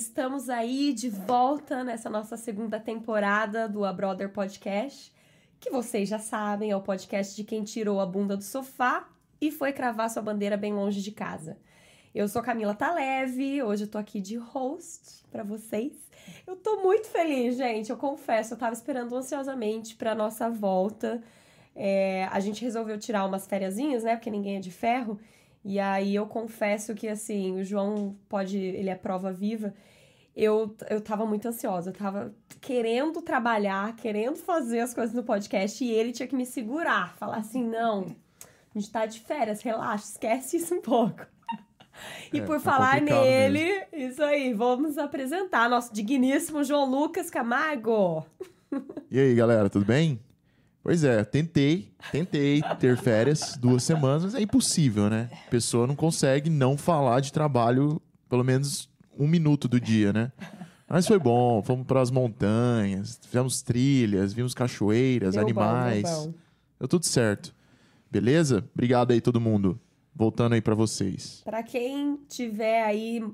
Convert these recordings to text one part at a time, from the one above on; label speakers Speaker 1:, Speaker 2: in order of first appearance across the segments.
Speaker 1: Estamos aí de volta nessa nossa segunda temporada do A Brother Podcast, que vocês já sabem, é o podcast de quem tirou a bunda do sofá e foi cravar sua bandeira bem longe de casa. Eu sou Camila Taleve, hoje eu tô aqui de host para vocês. Eu tô muito feliz, gente, eu confesso, eu tava esperando ansiosamente pra nossa volta. É, a gente resolveu tirar umas fériasinhas, né, porque ninguém é de ferro. E aí eu confesso que, assim, o João pode. Ele é prova viva. Eu, eu tava muito ansiosa, eu tava querendo trabalhar, querendo fazer as coisas no podcast e ele tinha que me segurar, falar assim: não, a gente tá de férias, relaxa, esquece isso um pouco. E é, por é falar nele, mesmo. isso aí, vamos apresentar nosso digníssimo João Lucas Camargo.
Speaker 2: E aí, galera, tudo bem? Pois é, tentei, tentei ter férias duas semanas, mas é impossível, né? A pessoa não consegue não falar de trabalho pelo menos um minuto do dia, né? Mas foi bom, fomos para as montanhas, fizemos trilhas, vimos cachoeiras, deu animais. Bom, deu, bom. deu tudo certo. Beleza? Obrigado aí todo mundo. Voltando aí para vocês.
Speaker 1: Para quem tiver aí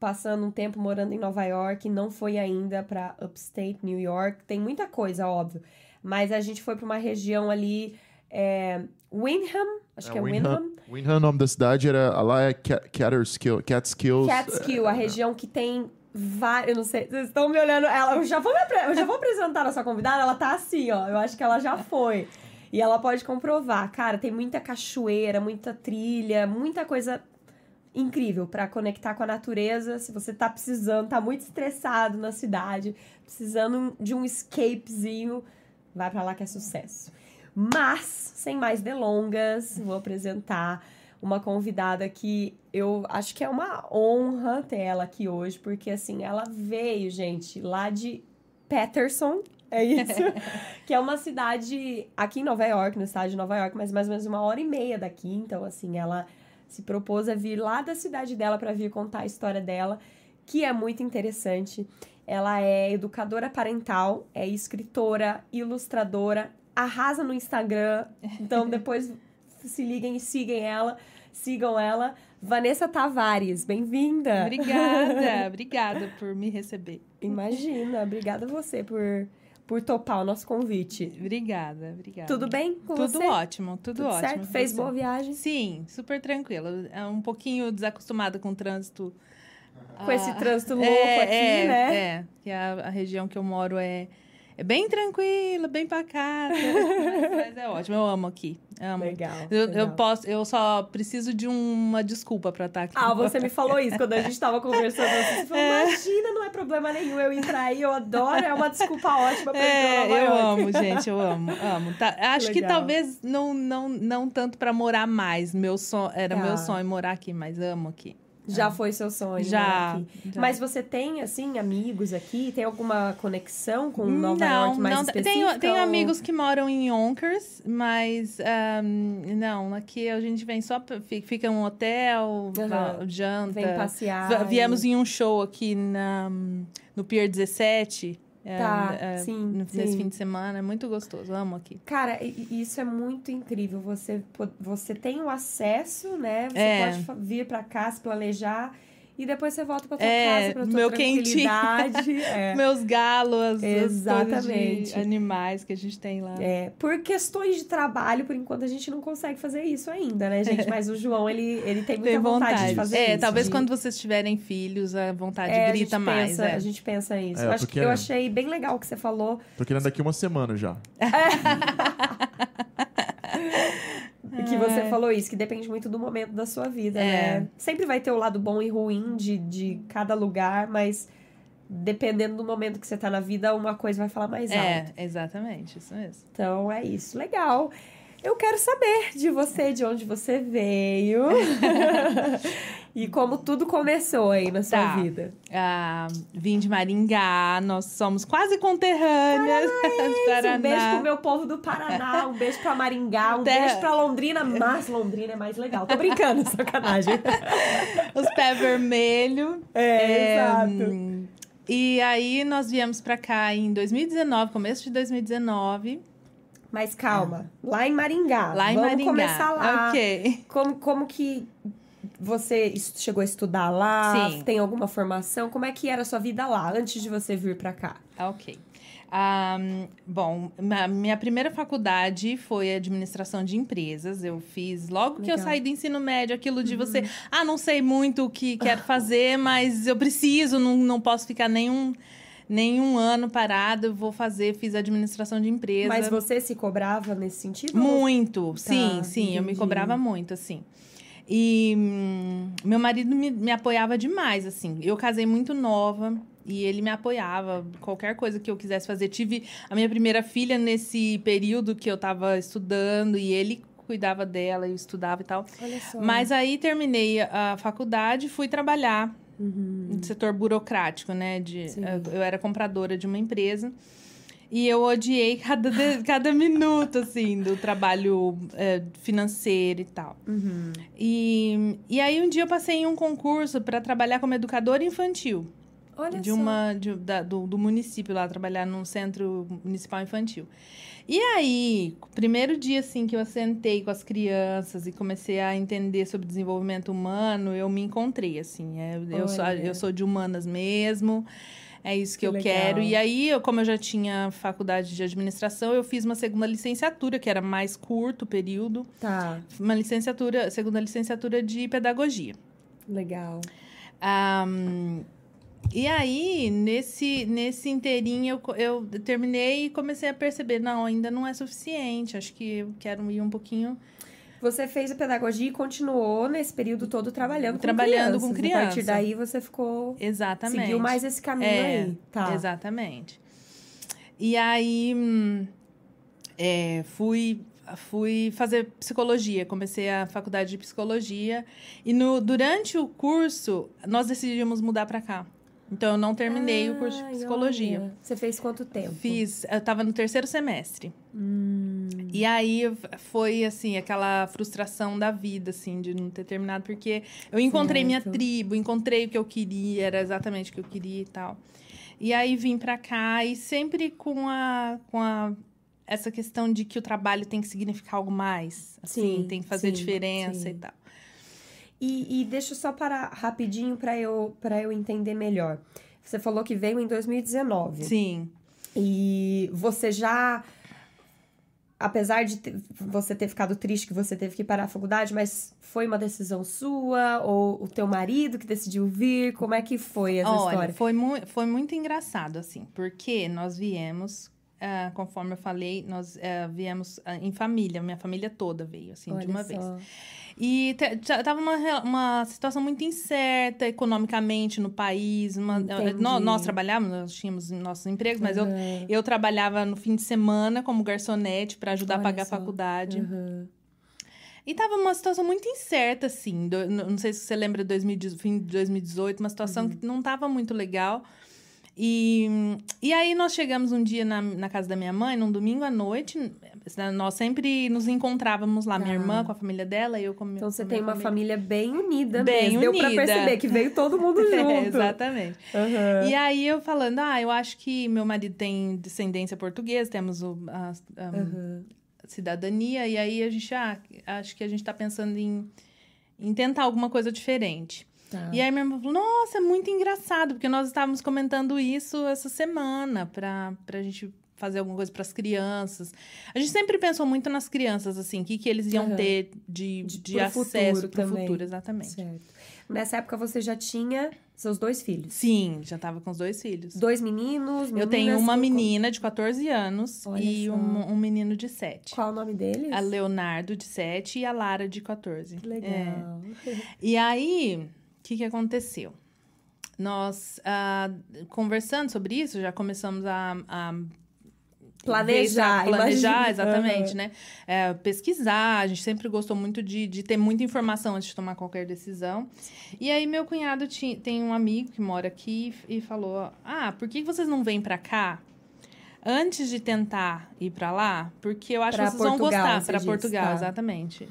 Speaker 1: passando um tempo morando em Nova York, não foi ainda para upstate New York, tem muita coisa, óbvio. Mas a gente foi para uma região ali, é, Windham, acho é, que é Windham.
Speaker 2: Windham, o nome da cidade era, lá é Catskill, Catskills.
Speaker 1: Catskill, a região que tem vários, eu não sei, vocês estão me olhando, ela, eu já vou, eu já vou apresentar a nossa convidada, ela tá assim, ó, eu acho que ela já foi. E ela pode comprovar, cara, tem muita cachoeira, muita trilha, muita coisa incrível para conectar com a natureza. Se você tá precisando, tá muito estressado na cidade, precisando de um escapezinho, Vai para lá que é sucesso. Mas, sem mais delongas, vou apresentar uma convidada que eu acho que é uma honra ter ela aqui hoje, porque assim, ela veio, gente, lá de Patterson, é isso? que é uma cidade aqui em Nova York, no estado de Nova York, mas mais ou menos uma hora e meia daqui. Então, assim, ela se propôs a vir lá da cidade dela para vir contar a história dela, que é muito interessante. Ela é educadora parental, é escritora, ilustradora, arrasa no Instagram. Então depois se liguem e sigam ela, sigam ela. Vanessa Tavares, bem-vinda.
Speaker 3: Obrigada, obrigada por me receber.
Speaker 1: Imagina, obrigada a você por por topar o nosso convite.
Speaker 3: Obrigada, obrigada.
Speaker 1: Tudo bem com
Speaker 3: tudo
Speaker 1: você?
Speaker 3: Ótimo, tudo, tudo ótimo.
Speaker 1: Certo? Fez boa viagem?
Speaker 3: Sim, super tranquilo. É um pouquinho desacostumada com o trânsito
Speaker 1: com ah, esse trânsito louco é, aqui,
Speaker 3: é,
Speaker 1: né?
Speaker 3: É, que a, a região que eu moro é, é bem tranquila, bem pacata. mas, mas, é ótimo, eu amo aqui. Amo.
Speaker 1: Legal,
Speaker 3: eu,
Speaker 1: legal.
Speaker 3: Eu, posso, eu só preciso de uma desculpa para estar aqui.
Speaker 1: Ah, você me falou isso quando a gente estava conversando. Você falou, é. imagina, não é problema nenhum eu entrar aí, eu adoro, é uma desculpa ótima para é,
Speaker 3: ir Eu amo, gente, eu amo, amo. Tá, acho legal. que talvez não, não, não tanto para morar mais. Meu sonho, era tá. meu sonho morar aqui, mas amo aqui.
Speaker 1: Já é. foi seu sonho,
Speaker 3: já,
Speaker 1: né, já, Mas você tem, assim, amigos aqui? Tem alguma conexão com Nova não, York mais não, específica?
Speaker 3: Tenho, tenho ou... amigos que moram em Yonkers, mas um, não, aqui a gente vem só, fica em um hotel, uhum. janta.
Speaker 1: Vem passear.
Speaker 3: Viemos e... em um show aqui na, no Pier 17,
Speaker 1: é, tá, é, sim,
Speaker 3: nesse sim. fim de semana. É muito gostoso, amo aqui.
Speaker 1: Cara, isso é muito incrível. Você, você tem o acesso, né? Você é. pode vir para cá, se planejar e depois você volta pra tua é, casa, pra tua meu tranquilidade.
Speaker 3: é. Meus galos, Exatamente. animais que a gente tem lá.
Speaker 1: É, por questões de trabalho, por enquanto a gente não consegue fazer isso ainda, né, gente? Mas o João, ele, ele tem muita tem vontade. vontade. de fazer
Speaker 3: é,
Speaker 1: isso.
Speaker 3: talvez
Speaker 1: de...
Speaker 3: quando vocês tiverem filhos, a vontade é, grita a mais.
Speaker 1: Pensa,
Speaker 3: é.
Speaker 1: A gente pensa isso. É, eu, acho que, eu achei bem legal o que você falou.
Speaker 2: Tô querendo daqui uma semana já.
Speaker 1: E que você é. falou isso, que depende muito do momento da sua vida, é. né? Sempre vai ter o lado bom e ruim de, de cada lugar, mas dependendo do momento que você tá na vida, uma coisa vai falar mais
Speaker 3: é,
Speaker 1: alto.
Speaker 3: É, exatamente, isso mesmo.
Speaker 1: Então é isso, legal. Eu quero saber de você, de onde você veio. e como tudo começou aí na sua
Speaker 3: tá.
Speaker 1: vida.
Speaker 3: Ah, vim de Maringá, nós somos quase conterrâneas.
Speaker 1: Paraná. Um beijo pro meu povo do Paraná, um beijo pra Maringá, um Terra... beijo pra Londrina, mas Londrina é mais legal. Tô brincando, sacanagem.
Speaker 3: Os pés vermelhos.
Speaker 1: É, é, exato.
Speaker 3: E aí nós viemos pra cá em 2019, começo de 2019.
Speaker 1: Mas calma, lá em Maringá.
Speaker 3: Lá em
Speaker 1: Vamos
Speaker 3: Maringá.
Speaker 1: começar lá.
Speaker 3: Ok.
Speaker 1: Como, como que você chegou a estudar lá?
Speaker 3: Sim.
Speaker 1: Tem alguma formação? Como é que era a sua vida lá, antes de você vir pra cá?
Speaker 3: Ok. Ahn, bom, minha primeira faculdade foi administração de empresas. Eu fiz logo que eu
Speaker 1: Legal.
Speaker 3: saí do ensino médio, aquilo de você, ah, não sei muito o que quero fazer, mas eu preciso, não, não posso ficar nenhum, nenhum ano parado, eu vou fazer, fiz administração de empresa.
Speaker 1: Mas você se cobrava nesse sentido?
Speaker 3: Muito, sim, sim, eu me
Speaker 1: entendi.
Speaker 3: cobrava muito, assim. E hum, meu marido me, me apoiava demais, assim. Eu casei muito nova e ele me apoiava. Qualquer coisa que eu quisesse fazer. Tive a minha primeira filha nesse período que eu tava estudando e ele cuidava dela, eu estudava e tal.
Speaker 1: Olha só.
Speaker 3: Mas aí terminei a faculdade e fui trabalhar no setor burocrático, né? De,
Speaker 1: Uhum. Sim.
Speaker 3: eu era compradora de uma empresa. E eu odiei cada, cada minuto, assim, do trabalho é, financeiro e tal.
Speaker 1: Uhum.
Speaker 3: E, e aí, um dia eu passei em um concurso para trabalhar como educadora infantil.
Speaker 1: Olha
Speaker 3: de
Speaker 1: só.
Speaker 3: uma de- da- do, do município lá, trabalhar num centro municipal infantil. E aí, primeiro dia, assim, que eu sentei com as crianças e comecei a entender sobre desenvolvimento humano, eu me encontrei, assim. É, eu, sou, eu sou de humanas mesmo, é isso que,
Speaker 1: Que
Speaker 3: eu
Speaker 1: legal.
Speaker 3: quero. E aí, eu, como eu já tinha faculdade de administração, eu fiz uma segunda licenciatura, que era mais curto o período,
Speaker 1: Tá,
Speaker 3: uma licenciatura, segunda licenciatura de pedagogia.
Speaker 1: legal.
Speaker 3: Ahm, e aí, nesse, nesse inteirinho, eu, eu terminei e comecei a perceber, não, ainda não é suficiente, acho que eu quero ir um pouquinho...
Speaker 1: Você fez a pedagogia e continuou nesse período todo trabalhando com
Speaker 3: Trabalhando
Speaker 1: crianças.
Speaker 3: com
Speaker 1: A partir daí você ficou...
Speaker 3: Exatamente.
Speaker 1: Seguiu mais esse caminho
Speaker 3: É,
Speaker 1: aí. Tá.
Speaker 3: Exatamente. E aí, hum, é, fui, fui fazer psicologia, comecei a faculdade de psicologia. E no, durante o curso, nós decidimos mudar para cá. Então, eu não terminei o curso de psicologia.
Speaker 1: olha. Você fez quanto tempo?
Speaker 3: Fiz, eu tava no terceiro semestre.
Speaker 1: Hum,
Speaker 3: E aí foi assim, aquela frustração da vida, assim, de não ter terminado, porque eu encontrei minha
Speaker 1: Certo.
Speaker 3: tribo, encontrei o que eu queria, era exatamente o que eu queria e tal. E aí vim pra cá e sempre com a, com a essa questão de que o trabalho tem que significar algo mais, assim,
Speaker 1: Sim,
Speaker 3: tem que fazer
Speaker 1: sim,
Speaker 3: diferença
Speaker 1: sim.
Speaker 3: e tal.
Speaker 1: E, e deixa eu só parar rapidinho para eu, pra eu entender melhor. Você falou que veio em 2019.
Speaker 3: Sim.
Speaker 1: E você já. Apesar de ter- você ter ficado triste que você teve que parar a faculdade, mas foi uma decisão sua? Ou o teu marido que decidiu vir? Como é que foi essa
Speaker 3: Olha,
Speaker 1: história?
Speaker 3: foi, mu foi muito engraçado, assim, porque nós viemos, ah, conforme eu falei, nós ah, viemos ah, em família, minha família toda veio, assim, de
Speaker 1: Olha
Speaker 3: uma
Speaker 1: só.
Speaker 3: vez. E tava uma, uma situação muito incerta economicamente no país. Uma,
Speaker 1: Entendi.
Speaker 3: nó- nós, trabalhávamos, nós tínhamos nossos empregos, mas eu,
Speaker 1: Aham,
Speaker 3: eu trabalhava no fim de semana como garçonete para ajudar
Speaker 1: Olha
Speaker 3: a pagar
Speaker 1: só.
Speaker 3: a faculdade.
Speaker 1: aham.
Speaker 3: E tava uma situação muito incerta, assim. do- não sei se você lembra, 2018, fim de 2018, uma situação que não tava muito legal. E, e aí nós chegamos um dia na, na casa da minha mãe, num domingo à noite. Nós sempre nos encontrávamos lá, minha
Speaker 1: Tá.
Speaker 3: irmã com a família dela e eu com a minha
Speaker 1: Então você tem
Speaker 3: minha
Speaker 1: uma família bem unida
Speaker 3: Bem
Speaker 1: mesmo. Deu pra
Speaker 3: unida.
Speaker 1: perceber que veio todo mundo junto.
Speaker 3: É, exatamente.
Speaker 1: Aham.
Speaker 3: E aí eu falando, ah, eu acho que meu marido tem descendência portuguesa, temos o, a, a-
Speaker 1: Aham.
Speaker 3: cidadania, e aí a gente, ah, acho que a gente tá pensando em, em tentar alguma coisa diferente.
Speaker 1: Tá.
Speaker 3: E aí minha irmã falou, nossa, é muito engraçado, porque nós estávamos comentando isso essa semana, pra, pra gente fazer alguma coisa para as crianças. A gente sempre pensou muito nas crianças, assim, o que, que eles iam
Speaker 1: Aham.
Speaker 3: ter de,
Speaker 1: De-
Speaker 3: de,
Speaker 1: pro
Speaker 3: acesso
Speaker 1: futuro
Speaker 3: para o futuro, exatamente.
Speaker 1: Certo. Nessa época você já tinha seus dois filhos.
Speaker 3: Sim, já tava com os dois filhos.
Speaker 1: Dois meninos,
Speaker 3: Eu tenho
Speaker 1: meninas,
Speaker 3: uma menina de 14 anos
Speaker 1: Olha
Speaker 3: e um, um menino de 7.
Speaker 1: Qual o nome deles?
Speaker 3: A Leonardo, de 7, e a Lara, de 14.
Speaker 1: Que
Speaker 3: É.
Speaker 1: legal.
Speaker 3: E aí, que, que aconteceu? Nós, ah, conversando sobre isso, já começamos a... a
Speaker 1: Planejar,
Speaker 3: planejar,
Speaker 1: imagina.
Speaker 3: exatamente,
Speaker 1: Aham.
Speaker 3: né? É, pesquisar, a gente sempre gostou muito de, de ter muita informação antes de tomar qualquer decisão. E aí, meu cunhado ti- tem um amigo que mora aqui e falou: Ah, por que vocês não vêm pra cá antes de tentar ir pra lá? Porque eu acho
Speaker 1: Pra
Speaker 3: que vocês vão
Speaker 1: Portugal,
Speaker 3: gostar.
Speaker 1: você
Speaker 3: Pra
Speaker 1: diz,
Speaker 3: Portugal,
Speaker 1: tá.
Speaker 3: exatamente.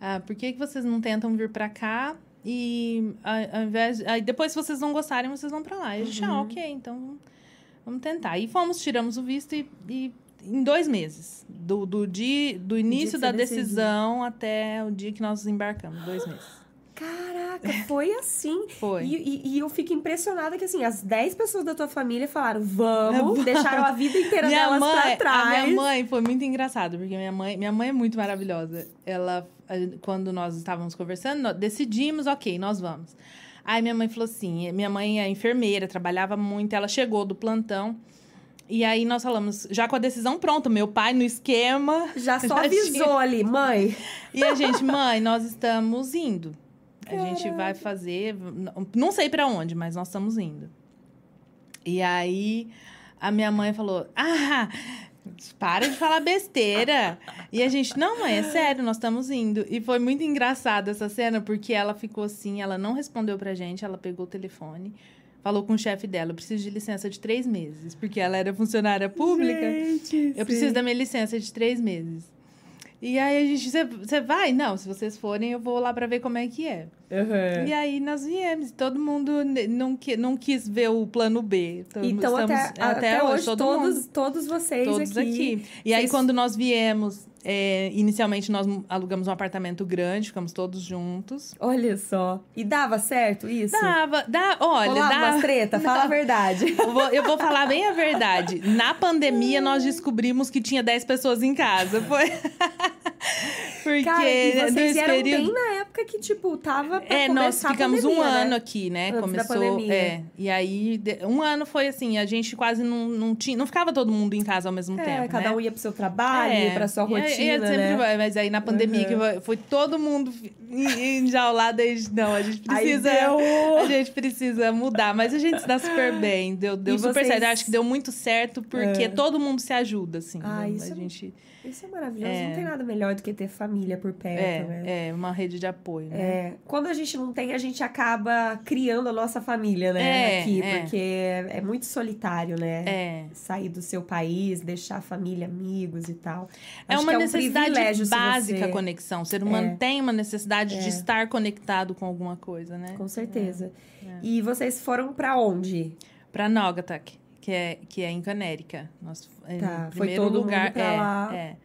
Speaker 3: Ah, por que, que vocês não tentam vir pra cá? E ao invés, aí depois, se vocês não gostarem, vocês vão pra lá. E a gente,
Speaker 1: Uhum.
Speaker 3: ah, ok, então vamos tentar. E fomos, tiramos o visto e, e em dois meses. Do, do, dia, do início da
Speaker 1: você decidiu.
Speaker 3: decisão até o dia que nós embarcamos, dois meses.
Speaker 1: Caraca! Foi assim.
Speaker 3: Foi.
Speaker 1: E, e- e eu fico impressionada que, assim, as 10 pessoas da tua família falaram, vamos, deixaram a vida inteira
Speaker 3: minha
Speaker 1: delas
Speaker 3: mãe,
Speaker 1: pra trás.
Speaker 3: A minha mãe foi muito engraçado, porque minha mãe, minha mãe é muito maravilhosa. Ela, quando nós estávamos conversando, nós decidimos, ok, nós vamos. Aí minha mãe falou assim: minha mãe é enfermeira, trabalhava muito, ela chegou do plantão. E aí nós falamos, já com a decisão pronta, meu pai no esquema.
Speaker 1: Já só
Speaker 3: Já
Speaker 1: avisou
Speaker 3: tinha.
Speaker 1: ali, mãe.
Speaker 3: E a gente, mãe, nós estamos indo. A gente vai fazer, não sei pra onde, mas nós estamos indo. E aí a minha mãe falou: "Ah, para de falar besteira". E a gente: "Não, mãe, é sério, nós estamos indo". E foi muito engraçada essa cena porque ela ficou assim, ela não respondeu pra gente, ela pegou o telefone, falou com o chefe dela: "Eu preciso de licença de três meses", porque ela era funcionária pública.
Speaker 1: Gente,
Speaker 3: Eu preciso da minha licença de três meses. E aí a gente, você vai? Não, se vocês forem, eu vou lá pra ver como é que é.
Speaker 1: Uhum.
Speaker 3: E aí nós viemos. Todo mundo não, qui- não quis ver o plano B. Então,
Speaker 1: Então,
Speaker 3: estamos-
Speaker 1: até, até, hoje,
Speaker 3: todo
Speaker 1: todos,
Speaker 3: mundo,
Speaker 1: todos vocês
Speaker 3: todos
Speaker 1: aqui.
Speaker 3: aqui. E aí,
Speaker 1: Vocês-
Speaker 3: quando nós viemos, é, inicialmente nós alugamos um apartamento grande, ficamos todos juntos.
Speaker 1: Olha só. E dava certo isso?
Speaker 3: Dava, dá, olha,
Speaker 1: Rolava
Speaker 3: dá.
Speaker 1: umas treta? Fala a verdade.
Speaker 3: Eu vou, eu vou falar bem a verdade. Na pandemia, nós descobrimos que tinha 10 pessoas em casa. Foi. Porque
Speaker 1: Cara, e vocês vieram
Speaker 3: período.
Speaker 1: bem na época que, tipo, tava pra
Speaker 3: É, nós ficamos um
Speaker 1: pandemia, né?
Speaker 3: ano aqui, né?
Speaker 1: Antes
Speaker 3: Começou. É. E aí, um ano foi assim, a gente quase não, não tinha. Não ficava todo mundo em casa ao mesmo
Speaker 1: É,
Speaker 3: tempo.
Speaker 1: cada
Speaker 3: né?
Speaker 1: um ia pro seu trabalho,
Speaker 3: É,
Speaker 1: ia pra sua
Speaker 3: e
Speaker 1: rotina,
Speaker 3: e aí sempre
Speaker 1: né?
Speaker 3: vai, mas aí na pandemia
Speaker 1: Uhum.
Speaker 3: que foi- todo mundo en- enjaulado, aí, não, a gente precisa. A gente precisa mudar, mas a gente se dá super bem, deu, deu
Speaker 1: E
Speaker 3: super
Speaker 1: vocês-
Speaker 3: certo. Eu acho que deu muito certo porque
Speaker 1: É.
Speaker 3: todo mundo se ajuda, assim.
Speaker 1: Ah,
Speaker 3: né?
Speaker 1: isso
Speaker 3: a
Speaker 1: é
Speaker 3: gente
Speaker 1: Isso é maravilhoso.
Speaker 3: É.
Speaker 1: Não tem nada melhor do que ter família por perto, né?
Speaker 3: é, é uma rede de apoio, né?
Speaker 1: É, quando a gente não tem, a gente acaba criando a nossa família, né?
Speaker 3: É,
Speaker 1: aqui,
Speaker 3: é.
Speaker 1: porque é, é muito solitário, né?
Speaker 3: É.
Speaker 1: Sair do seu país, deixar família, amigos e tal.
Speaker 3: É
Speaker 1: Acho
Speaker 3: uma
Speaker 1: que um
Speaker 3: necessidade
Speaker 1: se
Speaker 3: básica
Speaker 1: você-
Speaker 3: a conexão. O ser humano
Speaker 1: É.
Speaker 3: tem uma necessidade
Speaker 1: É.
Speaker 3: de estar conectado com alguma coisa, né?
Speaker 1: Com certeza.
Speaker 3: É.
Speaker 1: E vocês foram pra onde?
Speaker 3: Pra Naugatuck, que é, que é em Canérica. Nós, em
Speaker 1: Tá, foi
Speaker 3: primeiro lugar, é,
Speaker 1: lá.
Speaker 3: É.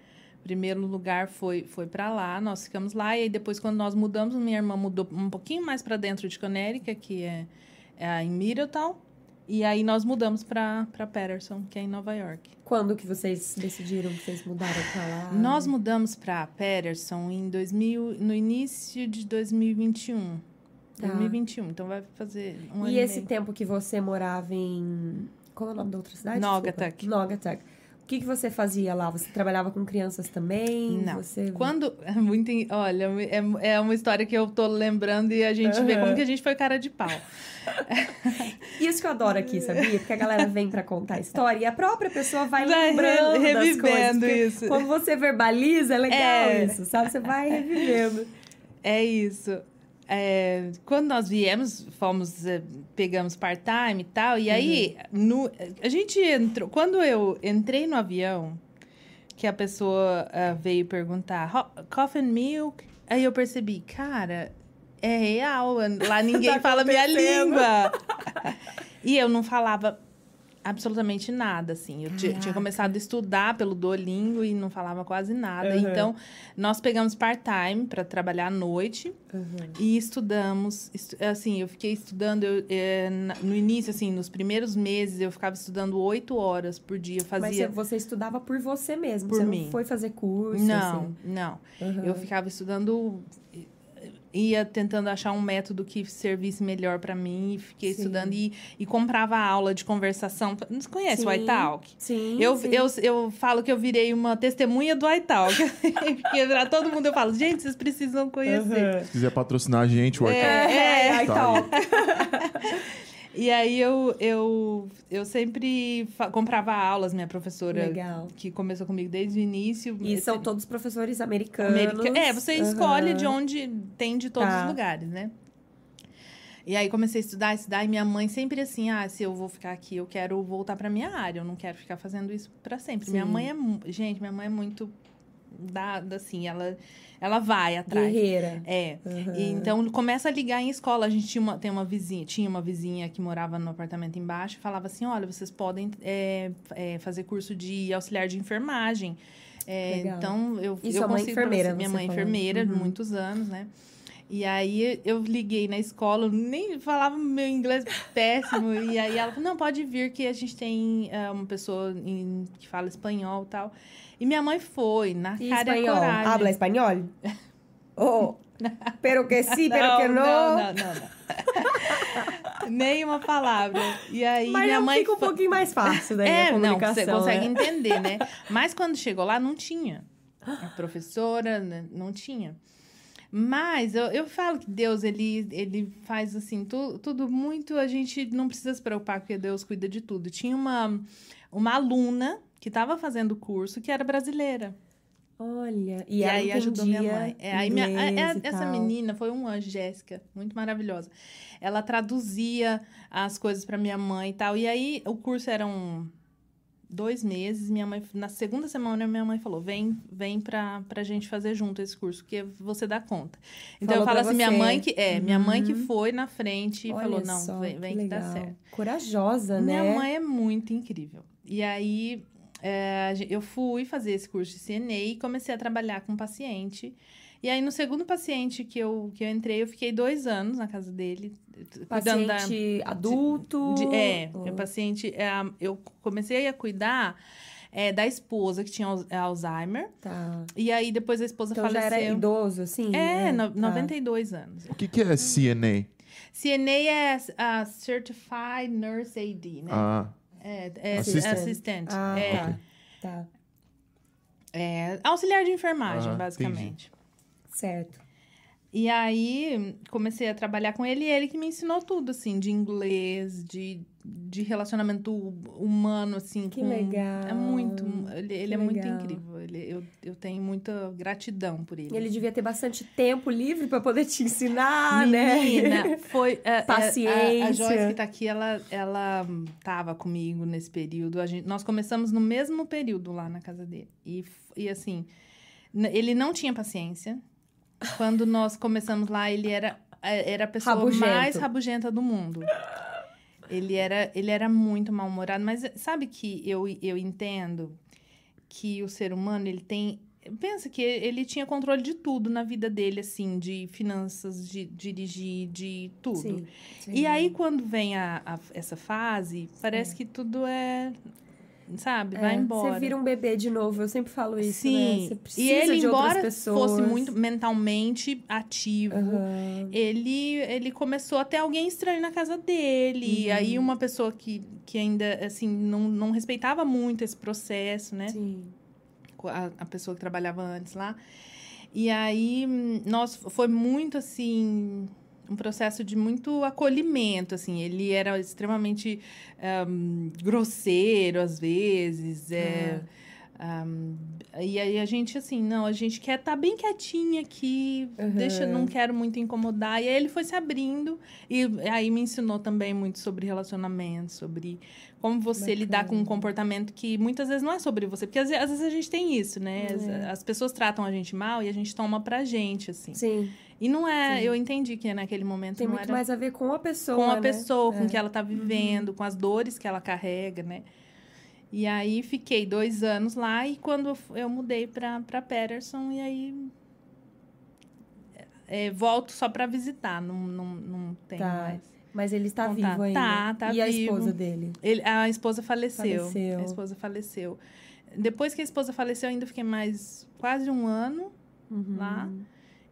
Speaker 3: Primeiro lugar foi, foi para lá, nós ficamos lá. E aí depois, quando nós mudamos, minha irmã mudou um pouquinho mais para dentro de Canérica, que é, é em Middletown. E aí nós mudamos para Patterson, que é em Nova York.
Speaker 1: Quando que vocês decidiram que vocês mudaram pra lá?
Speaker 3: Nós mudamos para Patterson em 2000, no início de 2021.
Speaker 1: Tá.
Speaker 3: 2021, então vai fazer um ano
Speaker 1: E
Speaker 3: e
Speaker 1: esse
Speaker 3: meio.
Speaker 1: tempo que você morava em. Qual é o nome da outra cidade?
Speaker 3: Naugatuck.
Speaker 1: Desculpa. Naugatuck. O que, que você fazia lá? Você trabalhava com crianças também?
Speaker 3: Não.
Speaker 1: Você...
Speaker 3: Quando. É muito. Olha, é, é uma história que eu tô lembrando e a gente vê
Speaker 1: Aham.
Speaker 3: como que a gente foi cara de pau.
Speaker 1: Isso que eu adoro aqui, sabia? Porque a galera vem pra contar a história e a própria pessoa vai,
Speaker 3: Vai
Speaker 1: lembrando
Speaker 3: re-
Speaker 1: das coisas.
Speaker 3: revivendo isso.
Speaker 1: Quando você verbaliza, é legal
Speaker 3: É.
Speaker 1: isso, sabe? Você vai revivendo.
Speaker 3: É isso. É, quando nós viemos, fomos, é, pegamos part-time e tal, e aí,
Speaker 1: Uhum.
Speaker 3: no, a gente entrou. Quando eu entrei no avião, que a pessoa ah, veio perguntar, "Ho- coffee and milk, aí eu percebi, cara, é real, lá ninguém
Speaker 1: Tá
Speaker 3: fala minha língua. e eu não falava absolutamente nada, assim. Eu ti- tinha
Speaker 1: Caraca.
Speaker 3: começado a estudar pelo Duolingo e não falava quase nada.
Speaker 1: Uhum.
Speaker 3: Então, nós pegamos part-time para trabalhar à noite e estudamos. estu- assim, eu fiquei estudando eu, é, no início, assim, nos primeiros meses, eu ficava estudando oito horas por dia.
Speaker 1: Mas
Speaker 3: fazia.
Speaker 1: você, você estudava por você mesmo.
Speaker 3: Por
Speaker 1: você
Speaker 3: mim.
Speaker 1: não foi fazer curso.
Speaker 3: Não,
Speaker 1: assim.
Speaker 3: não.
Speaker 1: Uhum.
Speaker 3: Eu ficava estudando, ia tentando achar um método que servisse melhor para mim, e fiquei
Speaker 1: Sim.
Speaker 3: estudando e, e comprava aula de conversação. Você conhece o
Speaker 1: Sim.
Speaker 3: iTalk?
Speaker 1: Sim.
Speaker 3: Eu,
Speaker 1: sim.
Speaker 3: eu, eu falo que eu virei uma testemunha do iTalk. Porque pra todo mundo eu falo, gente, vocês precisam conhecer.
Speaker 1: Uhum.
Speaker 2: Se quiser patrocinar a gente, o
Speaker 3: É.
Speaker 2: Arthur.
Speaker 1: É, aí
Speaker 2: Tá
Speaker 1: tá.
Speaker 3: E aí eu, eu, eu sempre comprava aulas, minha professora,
Speaker 1: Legal.
Speaker 3: que começou comigo desde o início.
Speaker 1: E são todos professores americanos.
Speaker 3: America- É, você
Speaker 1: Uhum.
Speaker 3: escolhe de onde tem de todos
Speaker 1: Tá.
Speaker 3: os lugares, né? E aí comecei a estudar, estudar, e minha mãe sempre assim, ah, se eu vou ficar aqui, eu quero voltar pra minha área, eu não quero ficar fazendo isso pra sempre. Minha
Speaker 1: Sim.
Speaker 3: mãe é, gente, minha mãe é muito dada, assim, ela, ela vai atrás.
Speaker 1: Guerreira.
Speaker 3: É.
Speaker 1: Uhum.
Speaker 3: E então começa a ligar em escola. A gente tinha uma, tem uma vizinha, tinha uma vizinha que morava no apartamento embaixo e falava assim: olha, vocês podem é, é, fazer curso de auxiliar de enfermagem. É, então eu,
Speaker 1: E
Speaker 3: eu consigo
Speaker 1: enfermeira,
Speaker 3: você- Minha mãe é
Speaker 1: falou.
Speaker 3: enfermeira
Speaker 1: Uhum.
Speaker 3: muitos anos, né? E aí eu liguei na escola, eu nem falava meu inglês péssimo. e aí ela falou: não, pode vir que a gente tem é, uma pessoa em- que fala espanhol e tal. E minha mãe foi, na
Speaker 1: E
Speaker 3: cara e
Speaker 1: espanhol?
Speaker 3: coragem.
Speaker 1: Habla espanhol? Oh, pero que sí, pero que no.
Speaker 3: Não, não, não, não. Nem uma palavra. E aí
Speaker 1: Mas
Speaker 3: minha
Speaker 1: já
Speaker 3: mãe
Speaker 1: fica um
Speaker 3: foi-
Speaker 1: pouquinho mais fácil daí a
Speaker 3: É, não, você consegue
Speaker 1: né?
Speaker 3: entender, né? Mas quando chegou lá, não tinha. A professora né, não tinha. Mas eu, eu falo que Deus, ele, ele faz assim, tu, tudo muito, a gente não precisa se preocupar, porque Deus cuida de tudo. Tinha uma, uma aluna que estava fazendo o curso que era brasileira.
Speaker 1: Olha, e,
Speaker 3: E, aí ajudou minha mãe. É, aí minha- é-
Speaker 1: inglês
Speaker 3: é-
Speaker 1: e
Speaker 3: essa menina foi um anjo, Jéssica, muito maravilhosa. Ela traduzia as coisas para minha mãe e tal. E aí o curso eram dois meses. Minha mãe, na segunda semana, minha mãe falou: vem, vem pra, pra gente fazer junto esse curso, porque você dá conta. Então
Speaker 1: Falou
Speaker 3: eu falo assim: minha
Speaker 1: você.
Speaker 3: mãe que. É, minha mãe que
Speaker 1: Uhum.
Speaker 3: foi na frente e
Speaker 1: Olha
Speaker 3: falou: não,
Speaker 1: só,
Speaker 3: vem, vem
Speaker 1: que
Speaker 3: que, dá certo.
Speaker 1: Corajosa, né?
Speaker 3: Minha mãe é muito incrível. E aí, é, eu fui fazer esse curso de CNA e comecei a trabalhar com paciente. E aí, no segundo paciente que eu, que eu entrei, eu fiquei dois anos na casa dele. cuidando da-
Speaker 1: Paciente adulto.
Speaker 3: de- é,
Speaker 1: ou-
Speaker 3: meu paciente. é, eu comecei a cuidar é, da esposa que tinha Al- Alzheimer.
Speaker 1: Tá.
Speaker 3: E aí, depois a esposa
Speaker 1: Então já
Speaker 3: faleceu.
Speaker 1: era idoso, assim?
Speaker 3: É, no,
Speaker 1: tá.
Speaker 3: 92 anos.
Speaker 2: O que, que é CNA?
Speaker 3: CNA é a Certified Nurse AD, né?
Speaker 2: Ah,
Speaker 3: é, é
Speaker 2: Assistant.
Speaker 3: assistente.
Speaker 1: Ah,
Speaker 3: é.
Speaker 1: tá. Tá,
Speaker 3: É, auxiliar de enfermagem,
Speaker 2: Aham,
Speaker 3: basicamente.
Speaker 1: certo.
Speaker 3: E aí, comecei a trabalhar com ele e ele que me ensinou tudo, assim, de inglês, de, de relacionamento humano, assim.
Speaker 1: Que
Speaker 3: com-
Speaker 1: legal.
Speaker 3: É muito. Ele, ele é muito
Speaker 1: legal.
Speaker 3: incrível. Ele, eu, eu tenho muita gratidão por ele.
Speaker 1: Ele devia ter bastante tempo livre pra poder te ensinar, né?
Speaker 3: Menina, foi. é, é, A, a,
Speaker 1: Paciência.
Speaker 3: Joyce que tá aqui, ela, ela tava comigo nesse período. A gente, nós começamos no mesmo período lá na casa dele. E, e assim, ele não tinha paciência. Quando nós começamos lá, ele era, é, era a pessoa
Speaker 1: Rabugento.
Speaker 3: mais rabugenta do mundo. Ele era, ele era muito mal-humorado, mas sabe que eu, eu entendo que o ser humano, ele tem... Pensa que ele tinha controle de tudo na vida dele, assim, de finanças, de dirigir, de tudo.
Speaker 1: Sim, sim.
Speaker 3: E aí, quando vem a, a- essa fase, parece que tudo é. Sabe? Vai
Speaker 1: É,
Speaker 3: embora.
Speaker 1: Você vira um bebê de novo, eu sempre falo isso, né?
Speaker 3: Sim.
Speaker 1: Você precisa
Speaker 3: e ele,
Speaker 1: de
Speaker 3: embora
Speaker 1: pessoas.
Speaker 3: fosse muito mentalmente ativo,
Speaker 1: Aham.
Speaker 3: ele, ele começou a ter alguém estranho na casa dele. E aí,
Speaker 1: Uhum.
Speaker 3: uma pessoa que, que ainda, assim, não, não respeitava muito esse processo, né?
Speaker 1: Sim.
Speaker 3: a, a pessoa que trabalhava antes lá. E aí, hum, nós, foi muito, assim, um processo de muito acolhimento, assim. Ele era extremamente hum, grosseiro, às vezes, é... hum, e aí a gente, assim, não, a gente quer estar bem quietinha aqui,
Speaker 1: Uhum.
Speaker 3: deixa, não quero muito incomodar. E aí ele foi se abrindo, e aí me ensinou também muito sobre relacionamento, sobre como você
Speaker 1: Bacana.
Speaker 3: lidar com um comportamento que muitas vezes não é sobre você. Porque às, às vezes a gente tem isso, né? As,
Speaker 1: É.
Speaker 3: as pessoas tratam a gente mal e a gente toma pra gente, assim.
Speaker 1: Sim.
Speaker 3: E não é,
Speaker 1: Sim.
Speaker 3: eu entendi que naquele momento
Speaker 1: Tem
Speaker 3: não
Speaker 1: muito
Speaker 3: era
Speaker 1: mais a ver com a pessoa.
Speaker 3: com a
Speaker 1: né?
Speaker 3: pessoa, com
Speaker 1: É.
Speaker 3: o que ela tá vivendo, com as dores que ela carrega, né? E aí fiquei dois anos lá e quando eu mudei pra Patterson e aí é, volto só pra visitar, não, não, não tenho
Speaker 1: Tá.
Speaker 3: mais.
Speaker 1: Mas ele está
Speaker 3: Contato.
Speaker 1: vivo ainda.
Speaker 3: Tá, tá
Speaker 1: E a
Speaker 3: vivo.
Speaker 1: esposa dele?
Speaker 3: Ele, a esposa faleceu.
Speaker 1: Faleceu.
Speaker 3: A esposa faleceu. Depois que a esposa faleceu, eu ainda fiquei mais quase um ano
Speaker 1: Uhum.
Speaker 3: lá.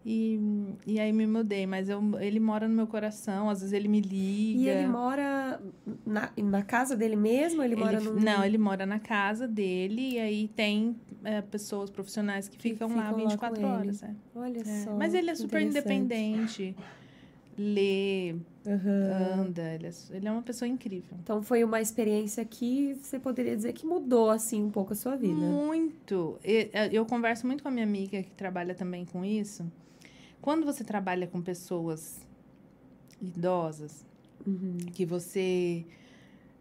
Speaker 3: E, e aí me mudei. Mas eu, ele mora no meu coração, às vezes ele me liga.
Speaker 1: E ele mora na, na casa dele mesmo? Ele,
Speaker 3: Ele
Speaker 1: mora no.
Speaker 3: Não, ele mora na casa dele e aí tem é, pessoas profissionais que
Speaker 1: Que
Speaker 3: ficam,
Speaker 1: ficam
Speaker 3: lá
Speaker 1: lá
Speaker 3: 24
Speaker 1: com ele.
Speaker 3: horas. é.
Speaker 1: Olha
Speaker 3: É.
Speaker 1: só.
Speaker 3: Mas ele é super independente, lê,
Speaker 1: Aham.
Speaker 3: anda, ele é, ele é uma pessoa incrível.
Speaker 1: Então foi uma experiência que você poderia dizer que mudou assim um pouco a sua vida.
Speaker 3: Muito. E, é, Eu converso muito com a minha amiga que trabalha também com isso. Quando você trabalha com pessoas idosas,
Speaker 1: Uhum.
Speaker 3: que você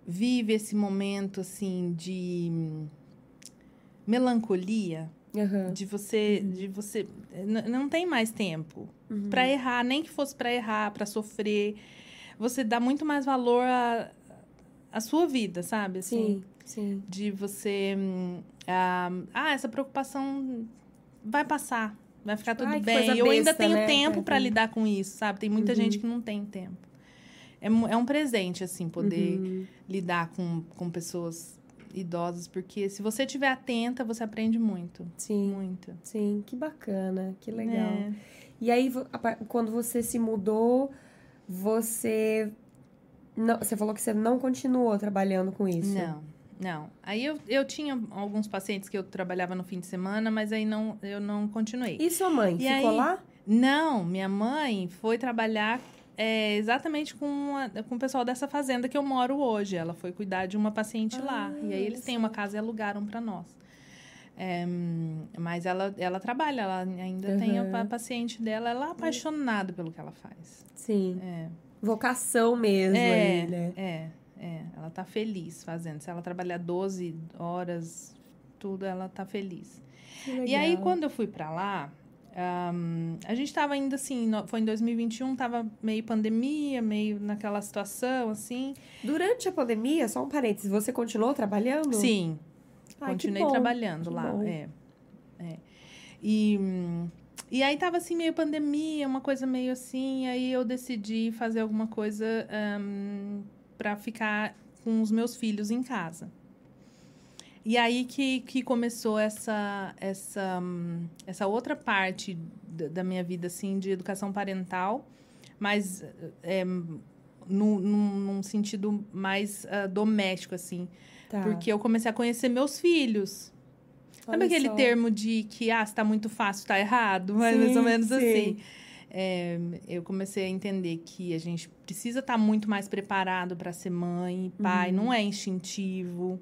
Speaker 3: vive esse momento assim de melancolia,
Speaker 1: Aham.
Speaker 3: de você, de você não tem mais tempo
Speaker 1: Uhum.
Speaker 3: Pra errar, nem que fosse pra errar, pra sofrer. Você dá muito mais valor à, à sua vida, sabe? Assim,
Speaker 1: Sim, sim.
Speaker 3: de você. hum, ah, essa preocupação vai passar. Vai ficar tudo
Speaker 1: Ai,
Speaker 3: bem. Eu ainda tenho
Speaker 1: né?
Speaker 3: tempo
Speaker 1: É,
Speaker 3: pra
Speaker 1: tem-
Speaker 3: lidar com isso, sabe? Tem muita
Speaker 1: Uhum.
Speaker 3: gente que não tem tempo. É, é um presente, assim, poder
Speaker 1: Uhum.
Speaker 3: lidar com, com pessoas idosas, porque se você estiver atenta, você aprende muito.
Speaker 1: Sim,
Speaker 3: Muito.
Speaker 1: sim, que bacana, que legal.
Speaker 3: É.
Speaker 1: E aí, quando você se mudou, você. Não, você falou que você não continuou trabalhando com isso.
Speaker 3: Não, não. Aí eu, eu tinha alguns pacientes que eu trabalhava no fim de semana, mas aí não, eu não continuei.
Speaker 1: E sua mãe?
Speaker 3: E
Speaker 1: ficou
Speaker 3: aí?
Speaker 1: lá?
Speaker 3: Não, minha mãe foi trabalhar é, exatamente com, a- com o pessoal dessa fazenda que eu moro hoje. Ela foi cuidar de uma paciente lá.
Speaker 1: Ah,
Speaker 3: E aí eles têm uma casa e alugaram para nós. É, mas ela, ela trabalha, ela ainda tem a
Speaker 1: Uhum.
Speaker 3: pa- paciente dela, ela é apaixonada pelo que ela faz.
Speaker 1: Sim.
Speaker 3: É,
Speaker 1: Vocação mesmo
Speaker 3: É.
Speaker 1: aí, né?
Speaker 3: é, é. Ela tá feliz fazendo. Se ela trabalhar 12 horas, tudo, ela tá feliz. E aí, quando eu fui pra lá, ahm, a gente tava ainda assim, no- foi em 2021, tava meio pandemia, meio naquela situação, assim.
Speaker 1: Durante a pandemia, só um parênteses, você continuou trabalhando?
Speaker 3: Sim,
Speaker 1: Ai,
Speaker 3: continuei
Speaker 1: bom.
Speaker 3: trabalhando lá. É, é. E, e aí tava assim, meio pandemia, uma coisa meio assim, aí eu decidi fazer alguma coisa ahm, pra ficar com os meus filhos em casa. E aí que, que começou essa, essa, essa outra parte da, minha vida, assim, de educação parental, mas é, num, num, num sentido mais ah, doméstico, assim.
Speaker 1: Tá.
Speaker 3: Porque eu comecei a conhecer meus filhos. Sabe
Speaker 1: Olha
Speaker 3: aquele
Speaker 1: só.
Speaker 3: termo de que, ah, se tá muito fácil, tá errado? Mas
Speaker 1: Sim,
Speaker 3: mais ou menos
Speaker 1: sim.
Speaker 3: assim. É, eu comecei a entender que a gente precisa estar muito mais preparado para ser mãe, pai,
Speaker 1: Uhum.
Speaker 3: não é instintivo.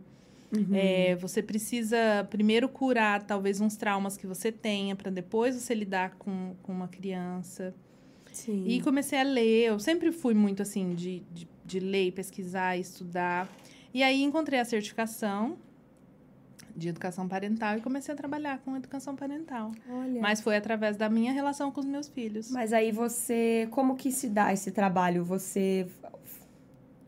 Speaker 1: Uhum.
Speaker 3: É, você precisa primeiro curar talvez uns traumas que você tenha, para depois você lidar com, com uma criança.
Speaker 1: Sim.
Speaker 3: E comecei a ler. Eu sempre fui muito assim de, de, de ler, pesquisar, estudar. E aí encontrei a certificação de educação parental e comecei a trabalhar com educação parental.
Speaker 1: Olha.
Speaker 3: Mas foi através da minha relação com os meus filhos.
Speaker 1: Mas aí você, como que se dá esse trabalho? Você,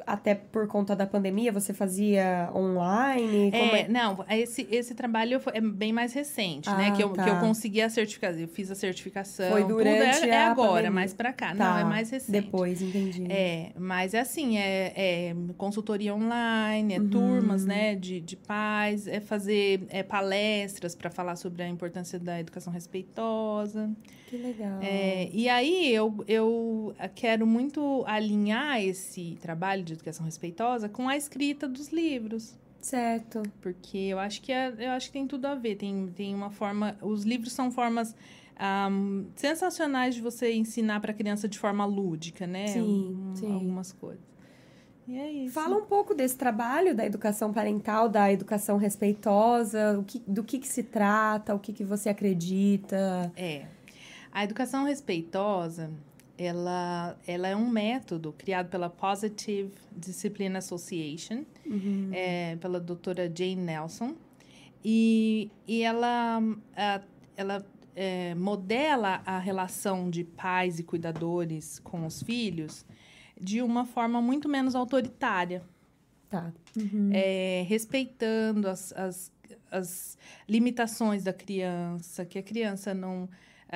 Speaker 1: até por conta da pandemia, você fazia online? Como
Speaker 3: É, não, esse, esse trabalho foi- é bem mais recente, né?
Speaker 1: Ah,
Speaker 3: Que eu,
Speaker 1: tá.
Speaker 3: que eu consegui a certificação. Eu fiz a certificação.
Speaker 1: Foi
Speaker 3: tudo
Speaker 1: durante
Speaker 3: é, é agora,
Speaker 1: pandemia.
Speaker 3: mais pra cá.
Speaker 1: Tá,
Speaker 3: Não, é mais recente.
Speaker 1: Depois, entendi.
Speaker 3: É, mas é assim, é, é consultoria online, é
Speaker 1: Uhum.
Speaker 3: turmas, né, de, de pais, é fazer é, palestras para falar sobre a importância da educação respeitosa.
Speaker 1: Que legal.
Speaker 3: É, e aí eu, eu quero muito alinhar esse trabalho de educação respeitosa com a escrita dos livros.
Speaker 1: Certo.
Speaker 3: Porque eu acho que é, eu acho que tem tudo a ver. Tem, tem uma forma. Os livros são formas ahm, sensacionais de você ensinar para a criança de forma lúdica, né?
Speaker 1: Sim,
Speaker 3: Um-
Speaker 1: sim.
Speaker 3: Algumas coisas. E é isso.
Speaker 1: Fala um pouco desse trabalho da educação parental, da educação respeitosa, o que, do que, que se trata, o que, que você acredita.
Speaker 3: É. A educação respeitosa, ela, ela é um método criado pela Positive Discipline Association,
Speaker 1: Uhum.
Speaker 3: é, pela doutora Jane Nelson. E, e ela, a- ela é, modela a relação de pais e cuidadores com os filhos de uma forma muito menos autoritária,
Speaker 1: Tá. Uhum.
Speaker 3: é, respeitando as, as, as limitações da criança, que a criança não,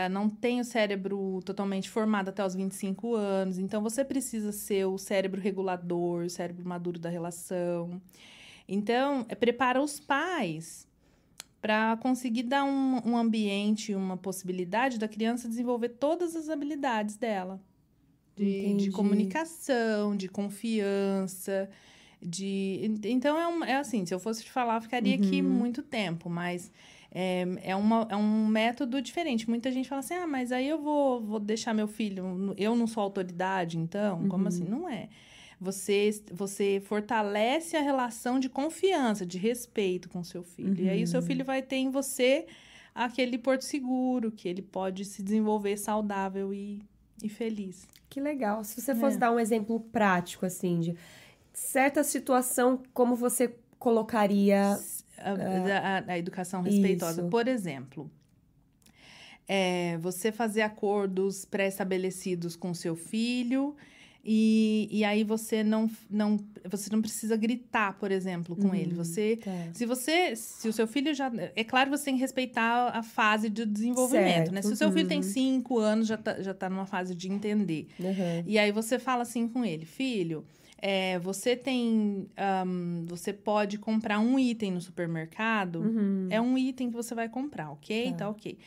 Speaker 3: não tem o cérebro totalmente formado até os 25 anos. Então, você precisa ser o cérebro regulador, o cérebro maduro da relação. Então, é, prepara os pais para conseguir dar um, um ambiente, uma possibilidade da criança desenvolver todas as habilidades dela. De, de comunicação, de confiança, de... Então, é, um, é assim, se eu fosse te falar, ficaria aqui
Speaker 1: Uhum.
Speaker 3: muito tempo, mas é, é, uma, é um método diferente. Muita gente fala assim, ah, mas aí eu vou, vou deixar meu filho... Eu não sou autoridade, então? Como
Speaker 1: Uhum.
Speaker 3: assim? Não é. Você, você fortalece a relação de confiança, de respeito com seu filho. E aí, o seu
Speaker 1: Uhum.
Speaker 3: filho vai ter em você aquele porto seguro, que ele pode se desenvolver saudável e, e feliz.
Speaker 1: Que legal. Se você fosse
Speaker 3: É.
Speaker 1: dar um exemplo prático, assim, de certa situação, como você colocaria.
Speaker 3: A, a- a educação respeitosa.
Speaker 1: Isso.
Speaker 3: Por exemplo, é, você fazer acordos pré-estabelecidos com seu filho E, e aí você não, não, você não precisa gritar, por exemplo, com
Speaker 1: Uhum.
Speaker 3: ele. Você
Speaker 1: Tá.
Speaker 3: se você, se o seu filho já. É claro que você tem que respeitar a fase de desenvolvimento,
Speaker 1: Certo,
Speaker 3: né? Se o seu filho tem
Speaker 1: uhum.
Speaker 3: cinco anos, já tá, já tá numa fase de entender.
Speaker 1: Uhum.
Speaker 3: E aí você fala assim com ele, filho. É, você tem. ahn, você pode comprar um item no supermercado.
Speaker 1: Uhum.
Speaker 3: É um item que você vai comprar, ok?
Speaker 1: Tá.
Speaker 3: Tá, ok.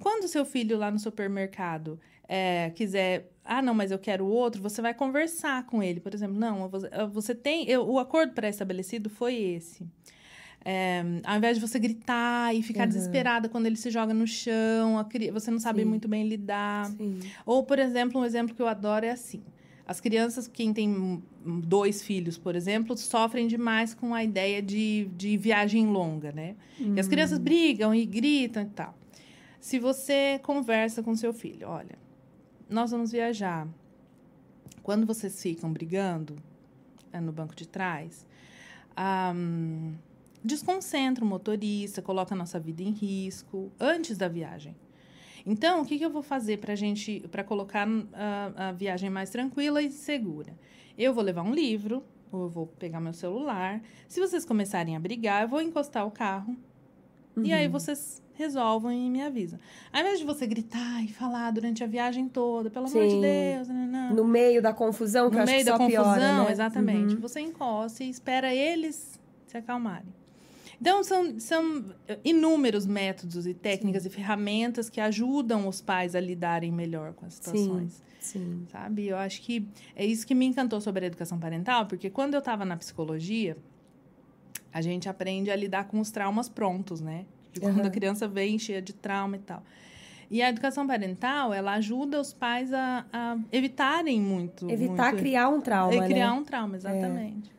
Speaker 3: Quando seu filho lá no supermercado é, quiser. Ah, não, mas eu quero outro, você vai conversar com ele. Por exemplo, não, você, tem. eu- o acordo pré-estabelecido foi esse. É, ao invés de você gritar e ficar
Speaker 1: Uhum.
Speaker 3: desesperada quando ele se joga no chão, cri- você não sabe
Speaker 1: Sim.
Speaker 3: muito bem lidar.
Speaker 1: Sim.
Speaker 3: Ou, por exemplo, um exemplo que eu adoro é assim. As crianças, quem tem hum, dois filhos, por exemplo, sofrem demais com a ideia de, de viagem longa, né? E as crianças brigam e gritam e tal. Se você conversa com seu filho, olha, nós vamos viajar. Quando vocês ficam brigando é, no banco de trás, ahm, desconcentra o motorista, coloca a nossa vida em risco antes da viagem. Então, o que, que eu vou fazer para gente, para colocar a, a viagem mais tranquila e segura? Eu vou levar um livro, ou eu vou pegar meu celular. Se vocês começarem a brigar, eu vou encostar o carro e
Speaker 1: Uhum.
Speaker 3: aí vocês resolvem e me avisam. Ao invés de você gritar e falar durante a viagem toda, pelo amor de
Speaker 1: Sim.
Speaker 3: Deus, nananã.
Speaker 1: No meio da confusão, que eu
Speaker 3: no
Speaker 1: acho
Speaker 3: meio
Speaker 1: que
Speaker 3: da
Speaker 1: só
Speaker 3: confusão,
Speaker 1: piora, né?
Speaker 3: exatamente.
Speaker 1: Uhum.
Speaker 3: Você encosta e espera eles se acalmarem. Então, são, são inúmeros métodos e técnicas e ferramentas que ajudam os pais a lidarem melhor com as situações.
Speaker 1: Sim.
Speaker 3: Sabe? Eu acho que é isso que me encantou sobre a educação parental, porque quando eu estava na psicologia, a gente aprende a lidar com os traumas prontos, né? De quando
Speaker 1: Aham.
Speaker 3: a criança vem cheia de trauma e tal. E a educação parental, ela ajuda os pais a, a evitarem muito.
Speaker 1: Evitar
Speaker 3: muito,
Speaker 1: criar um trauma,
Speaker 3: é, criar
Speaker 1: né?
Speaker 3: um trauma, exatamente.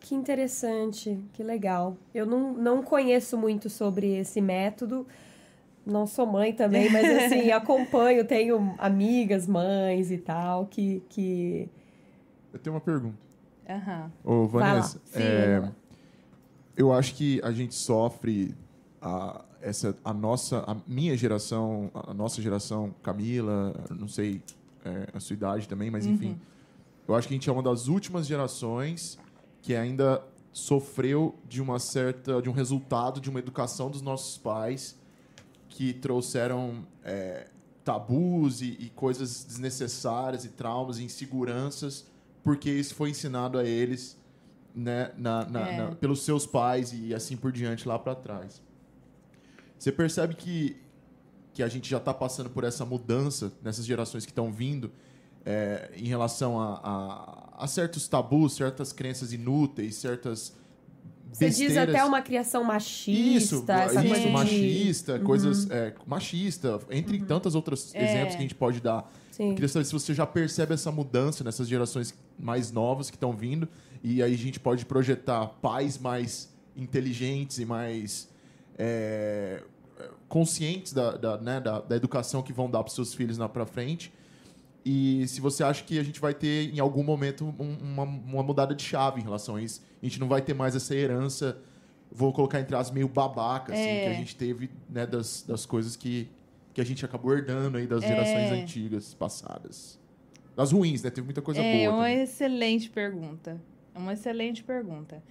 Speaker 1: Que interessante, que legal. Eu não, não conheço muito sobre esse método. Não sou mãe também, mas assim, acompanho, tenho amigas, mães e tal, que. que...
Speaker 2: Eu tenho uma pergunta.
Speaker 3: Aham.
Speaker 2: Ô,
Speaker 1: Vai lá.
Speaker 2: Vanessa, é, eu acho que a gente sofre a, essa, a nossa, a minha geração, a nossa geração, Camila, não sei é, a sua idade também, mas enfim, eu acho que a gente é uma das últimas gerações que ainda sofreu de uma certa, de um resultado de uma educação dos nossos pais que trouxeram é, tabus e, e coisas desnecessárias e traumas e inseguranças porque isso foi ensinado a eles né, na, na-
Speaker 3: É.
Speaker 2: na- pelos seus pais e assim por diante lá para trás. Você percebe que, que a gente já está passando por essa mudança nessas gerações que estão vindo é, em relação a, a- a certos tabus, certas crenças inúteis, certas
Speaker 1: Você diz até uma criação machista,
Speaker 2: Isso,
Speaker 1: essa
Speaker 2: isso,
Speaker 1: de-
Speaker 2: machista, coisas é, machista, entre tantos outros
Speaker 3: É.
Speaker 2: exemplos que a gente pode dar.
Speaker 1: Sim.
Speaker 2: Queria saber se você já percebe essa mudança nessas gerações mais novas que estão vindo e aí a gente pode projetar pais mais inteligentes e mais é, conscientes da, da, né, da, da educação que vão dar para seus filhos lá para frente. E se você acha que a gente vai ter, em algum momento, um- uma, uma mudada de chave em relação a isso. A gente não vai ter mais essa herança, vou colocar entre as meio babaca, assim,
Speaker 3: É.
Speaker 2: que a gente teve né, das, das coisas que, que a gente acabou herdando aí das
Speaker 3: É.
Speaker 2: gerações antigas, passadas. Das ruins, né? Teve muita coisa
Speaker 3: é
Speaker 2: boa.
Speaker 3: uma
Speaker 2: também.
Speaker 3: excelente pergunta. É uma excelente pergunta.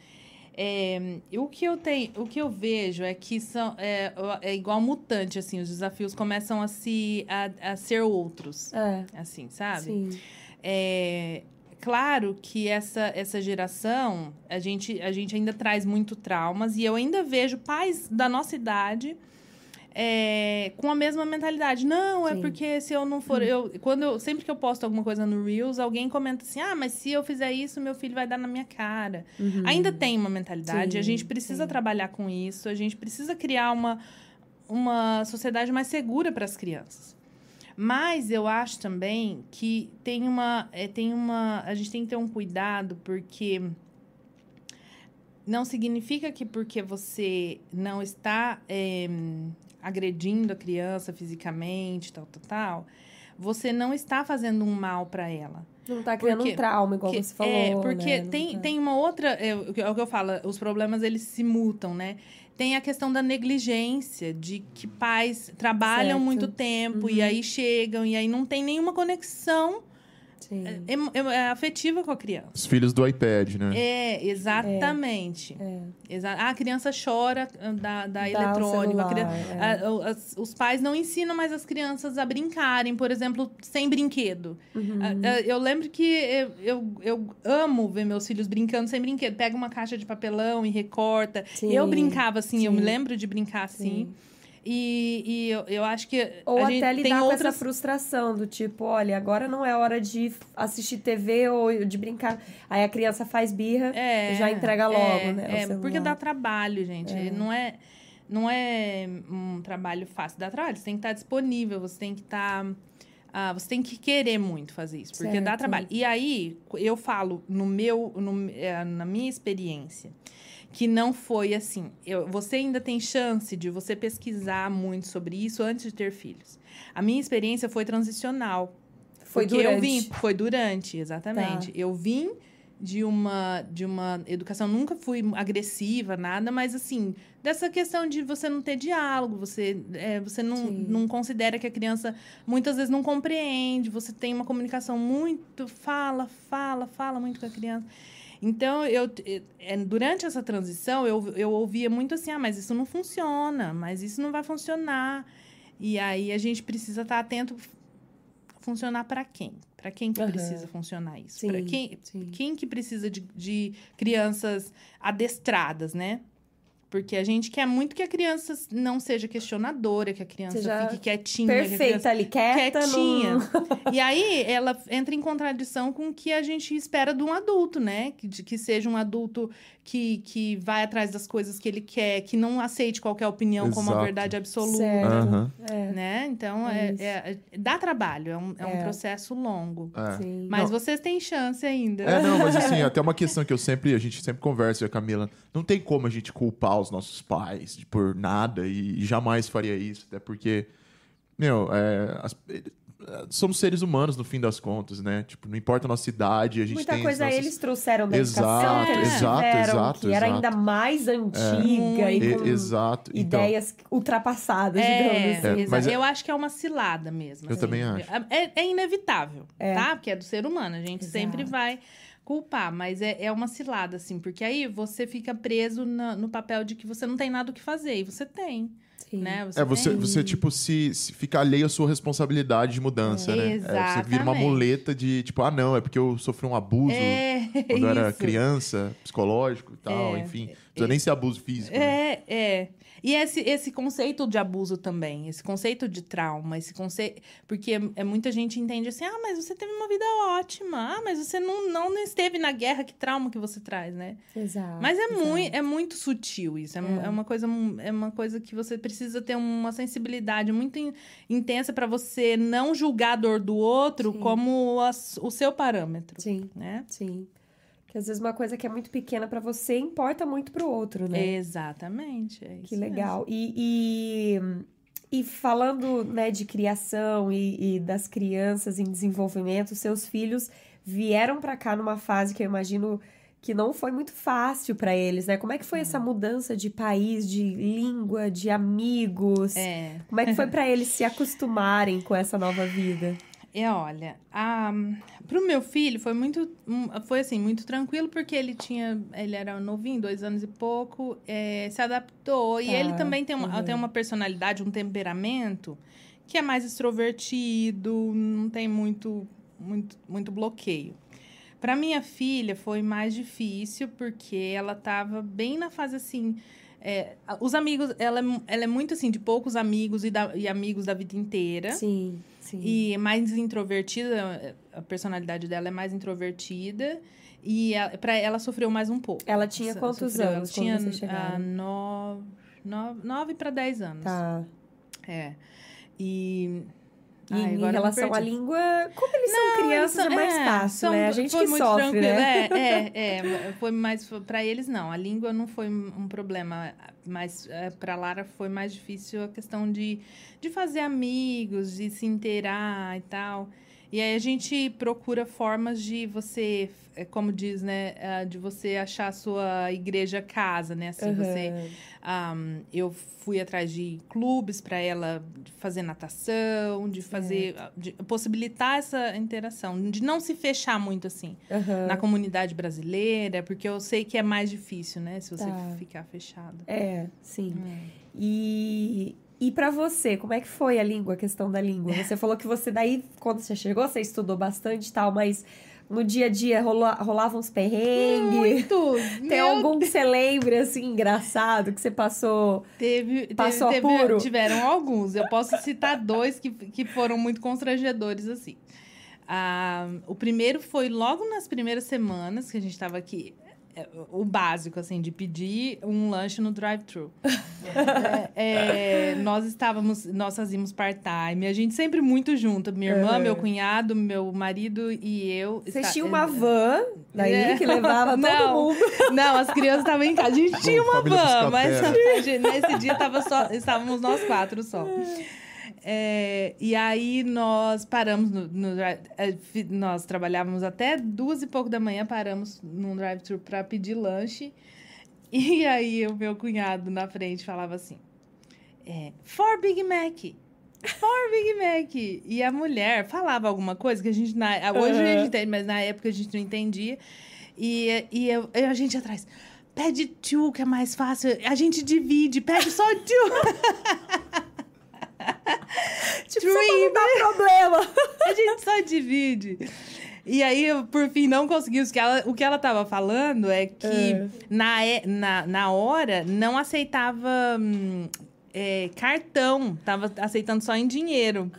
Speaker 3: É, o que eu tenho, o que eu vejo é que são é, é igual mutante assim, os desafios começam a se a, a ser outros,
Speaker 1: É,
Speaker 3: assim, sabe?
Speaker 1: sim.
Speaker 3: É claro que essa, essa geração, a gente, a gente ainda traz muito traumas e eu ainda vejo pais da nossa idade é, com a mesma mentalidade. Não, é
Speaker 1: Sim.
Speaker 3: porque se eu não for. Eu, quando eu, sempre que eu posto alguma coisa no Reels, alguém comenta assim: ah, mas se eu fizer isso, meu filho vai dar na minha cara. Ainda tem uma mentalidade, a
Speaker 1: Sim,
Speaker 3: gente precisa
Speaker 1: sim.
Speaker 3: trabalhar com isso, a gente precisa criar uma, uma sociedade mais segura para as crianças. Mas eu acho também que tem uma, é, tem uma. A gente tem que ter um cuidado, porque não significa que porque você não está é, agredindo a criança fisicamente, tal, tal, tal, você não está fazendo um mal para ela.
Speaker 1: Não tá criando
Speaker 3: Porque-
Speaker 1: um trauma, igual
Speaker 3: Que-
Speaker 1: você falou.
Speaker 3: É, porque
Speaker 1: né?
Speaker 3: Tem,
Speaker 1: tá-
Speaker 3: tem uma outra. É, o que é o que eu falo, os problemas eles se mutam, né? Tem a questão da negligência, de que pais trabalham
Speaker 1: Certo.
Speaker 3: muito tempo e
Speaker 1: Uhum.
Speaker 3: aí chegam e aí não tem nenhuma conexão. É, é- é afetiva com a criança.
Speaker 2: Os filhos do iPad, né?
Speaker 3: É, exatamente.
Speaker 1: É.
Speaker 3: Exa ah, a criança chora da, da eletrônica. a criança-
Speaker 1: é.
Speaker 3: as- os pais não ensinam mais as crianças a brincarem, por exemplo, sem brinquedo.
Speaker 1: Uhum.
Speaker 3: Ah, ah, eu lembro que eu, eu, eu amo ver meus filhos brincando sem brinquedo. Pega uma caixa de papelão e recorta.
Speaker 1: Sim,
Speaker 3: eu brincava assim, eu
Speaker 1: sim.
Speaker 3: me lembro de brincar assim. E, e eu, eu acho que.
Speaker 1: Ou até lidar
Speaker 3: tem
Speaker 1: com
Speaker 3: outras
Speaker 1: essa frustração do tipo, olha, agora não é hora de assistir TV ou de brincar. Aí a criança faz birra
Speaker 3: É,
Speaker 1: e já entrega logo,
Speaker 3: é,
Speaker 1: né?
Speaker 3: É, porque dá trabalho, gente. Não é não é um trabalho fácil, dá trabalho. Você tem que estar disponível, você tem que estar ah, você tem que querer muito fazer isso, porque dá
Speaker 1: Certo.
Speaker 3: trabalho. E aí, eu falo no meu, no- eh, na minha experiência, que não foi assim. Eu, você ainda tem chance de você pesquisar muito sobre isso antes de ter filhos. A minha experiência foi transicional.
Speaker 1: Foi
Speaker 3: porque
Speaker 1: durante.
Speaker 3: eu vim, foi durante, exatamente.
Speaker 1: Tá.
Speaker 3: Eu vim de uma de uma educação, nunca fui agressiva, nada, mas assim, dessa questão de você não ter diálogo, você, é, você não,
Speaker 1: Sim.
Speaker 3: não considera que a criança muitas vezes não compreende, você tem uma comunicação muito, fala, fala, fala muito com a criança. Então, eu, é, durante essa transição, eu, eu ouvia muito assim, ah, mas isso não funciona, mas isso não vai funcionar. E aí, a gente precisa estar atento, funcionar para quem? Para quem que
Speaker 1: Aham.
Speaker 3: precisa funcionar isso? Para quem,
Speaker 1: sim.
Speaker 3: quem que precisa de, de crianças adestradas, né? Porque a gente quer muito que a criança não seja questionadora, que a criança
Speaker 1: Seja
Speaker 3: fique quietinha. que
Speaker 1: Perfeita ali, quieta.
Speaker 3: quietinha.
Speaker 1: Não...
Speaker 3: E aí ela entra em contradição com o que a gente espera de um adulto, né? Que, de- que seja um adulto que, que vai atrás das coisas que ele quer, que não aceite qualquer opinião como a
Speaker 2: Exato.
Speaker 3: verdade absoluta.
Speaker 1: Certo.
Speaker 2: Aham.
Speaker 1: É,
Speaker 3: Né? Então,
Speaker 1: É
Speaker 3: é,
Speaker 1: isso.
Speaker 3: é- dá trabalho, é um, é um
Speaker 1: É.
Speaker 3: processo longo.
Speaker 2: É.
Speaker 1: sim.
Speaker 3: Mas vocês têm chance ainda.
Speaker 2: É, não, mas assim, até uma questão que eu sempre, a gente sempre conversa, e a Camila, não tem como a gente culpar os nossos pais por nada e, jamais faria isso, até porque, meu, é, as- é, somos seres humanos no fim das contas, né? Tipo, não importa a nossa idade, a gente
Speaker 1: Muita
Speaker 2: tem
Speaker 1: coisa
Speaker 2: nossas-
Speaker 1: eles trouxeram da
Speaker 2: Exato,
Speaker 1: educação que eles
Speaker 2: exato,
Speaker 1: tiveram,
Speaker 2: exato,
Speaker 1: que era
Speaker 2: exato.
Speaker 1: ainda mais antiga e
Speaker 2: E-
Speaker 1: com
Speaker 2: exato. Então,
Speaker 1: ideias ultrapassadas,
Speaker 3: É,
Speaker 1: digamos assim.
Speaker 2: É, mas é-
Speaker 3: eu acho que é uma cilada mesmo.
Speaker 2: Eu
Speaker 3: assim.
Speaker 2: também acho.
Speaker 3: É, é inevitável,
Speaker 1: É.
Speaker 3: tá? Porque é do ser humano, a gente
Speaker 1: Exato.
Speaker 3: sempre vai culpar, mas é, é uma cilada, assim, porque aí você fica preso na- no papel de que você não tem nada o que fazer, e você tem,
Speaker 1: Sim.
Speaker 3: né?
Speaker 2: é, você,
Speaker 3: tem.
Speaker 2: você tipo, se, se fica alheio à sua responsabilidade de mudança, né? É, você vira uma
Speaker 3: Exatamente.
Speaker 2: muleta de, tipo, ah, não, é porque eu sofri um abuso
Speaker 3: É,
Speaker 2: quando eu era criança, psicológico e tal,
Speaker 3: É.
Speaker 2: enfim. Não precisa nem ser abuso físico. né?
Speaker 3: É, é. E esse, esse conceito de abuso também, esse conceito de trauma, esse conceito. Porque é, muita gente entende assim: ah, mas você teve uma vida ótima, ah, mas você não, não esteve na guerra, que trauma que você traz, né?
Speaker 1: Exato.
Speaker 3: Mas é,
Speaker 1: exato.
Speaker 3: muito, é muito sutil isso. É,
Speaker 1: É.
Speaker 3: é uma coisa, é uma coisa que você precisa ter uma sensibilidade muito in- intensa para você não julgar a dor do outro
Speaker 1: Sim.
Speaker 3: como as- o seu parâmetro,
Speaker 1: Sim,
Speaker 3: né?
Speaker 1: sim. Que às vezes uma coisa que é muito pequena pra você importa muito pro outro, né?
Speaker 3: Exatamente. é
Speaker 1: Que legal. E, e, e falando né, de criação e, e das crianças em desenvolvimento, seus filhos vieram pra cá numa fase que eu imagino que não foi muito fácil pra eles, né? Como é que foi essa mudança de país, de língua, de amigos?
Speaker 3: É.
Speaker 1: Como é que foi pra eles se acostumarem com essa nova vida?
Speaker 3: É, olha, a, pro meu filho foi muito, hum, foi assim, muito tranquilo, porque ele tinha, ele era novinho, dois anos e pouco, é, se adaptou. E
Speaker 1: Tá,
Speaker 3: ele também tem uma,
Speaker 1: uhum.
Speaker 3: tem uma personalidade, um temperamento que é mais extrovertido, não tem muito, muito, muito bloqueio. Para minha filha foi mais difícil, porque ela estava bem na fase assim. É, os amigos, ela, é ela é muito assim, de poucos amigos e, da- e amigos da vida inteira.
Speaker 1: Sim, sim.
Speaker 3: E é mais introvertida, a personalidade dela é mais introvertida. E ela, pra, ela sofreu mais um pouco.
Speaker 1: Ela tinha quantos
Speaker 3: sofreu-
Speaker 1: anos
Speaker 3: Tinha ah, nove, nove, nove para dez anos.
Speaker 1: Tá.
Speaker 3: É. E.
Speaker 1: E
Speaker 3: Ai,
Speaker 1: em relação à língua, como eles são crianças, é mais fácil,
Speaker 3: são-
Speaker 1: né? A gente
Speaker 3: foi
Speaker 1: que sofre, né?
Speaker 3: É, é, é, foi mais para eles não. A língua não foi um problema, mas é, para Lara foi mais difícil a questão de, de fazer amigos, de se inteirar e tal. E aí a gente procura formas de você, é, como diz, né, ah, de você achar a sua igreja casa, né? Assim, você um, eu fui atrás de clubes para ela fazer natação, de fazer, de possibilitar essa interação, de não se fechar muito assim
Speaker 1: Aham.
Speaker 3: na comunidade brasileira, porque eu sei que é mais difícil, né, se você
Speaker 1: Tá.
Speaker 3: ficar fechado.
Speaker 1: É, sim. E, e para você, como é que foi a língua, a questão da língua? Você falou que você daí, quando você chegou, você estudou bastante e tal, mas no dia a dia rola, rolavam uns perrengues?
Speaker 3: Muito.
Speaker 1: Tem
Speaker 3: Meu
Speaker 1: algum que você lembre, assim, engraçado, que você passou...
Speaker 3: Teve, teve,
Speaker 1: Passou
Speaker 3: teve-
Speaker 1: apuro?
Speaker 3: tiveram alguns. Eu posso citar dois que, que foram muito constrangedores, assim. Ah, o primeiro foi logo nas primeiras semanas que a gente estava aqui. É, O básico, assim, de pedir um lanche no drive-thru. É, é, nós estávamos, nós fazíamos part-time, a gente sempre muito junto. Minha irmã,
Speaker 1: Uhum.
Speaker 3: meu cunhado, meu marido e eu.
Speaker 1: Vocês
Speaker 3: está-
Speaker 1: tinham uma van daí
Speaker 3: É.
Speaker 1: que levava todo
Speaker 3: Não.
Speaker 1: mundo.
Speaker 3: Não, as crianças estavam em casa. A gente tinha uma van, mas nesse dia tava só, estávamos nós quatro só. É, e aí nós paramos no, no é, nós trabalhávamos até duas e pouco da manhã, paramos num drive-thru para pedir lanche. E aí o meu cunhado na frente falava assim: é, For Big Mac. For Big Mac. E a mulher falava alguma coisa que a gente. Na, hoje a gente entende, mas na época a gente não entendia. E, e eu- e a gente atrás. Pede two, que é mais fácil. A gente divide, pede só two.
Speaker 1: Tipo,
Speaker 3: Three,
Speaker 1: não dar problema.
Speaker 3: A gente só divide. E aí, eu, por fim, não consegui. O que ela, o que ela tava falando é que
Speaker 1: É.
Speaker 3: na, na, na hora não aceitava hum, é, cartão. Tava aceitando só em dinheiro.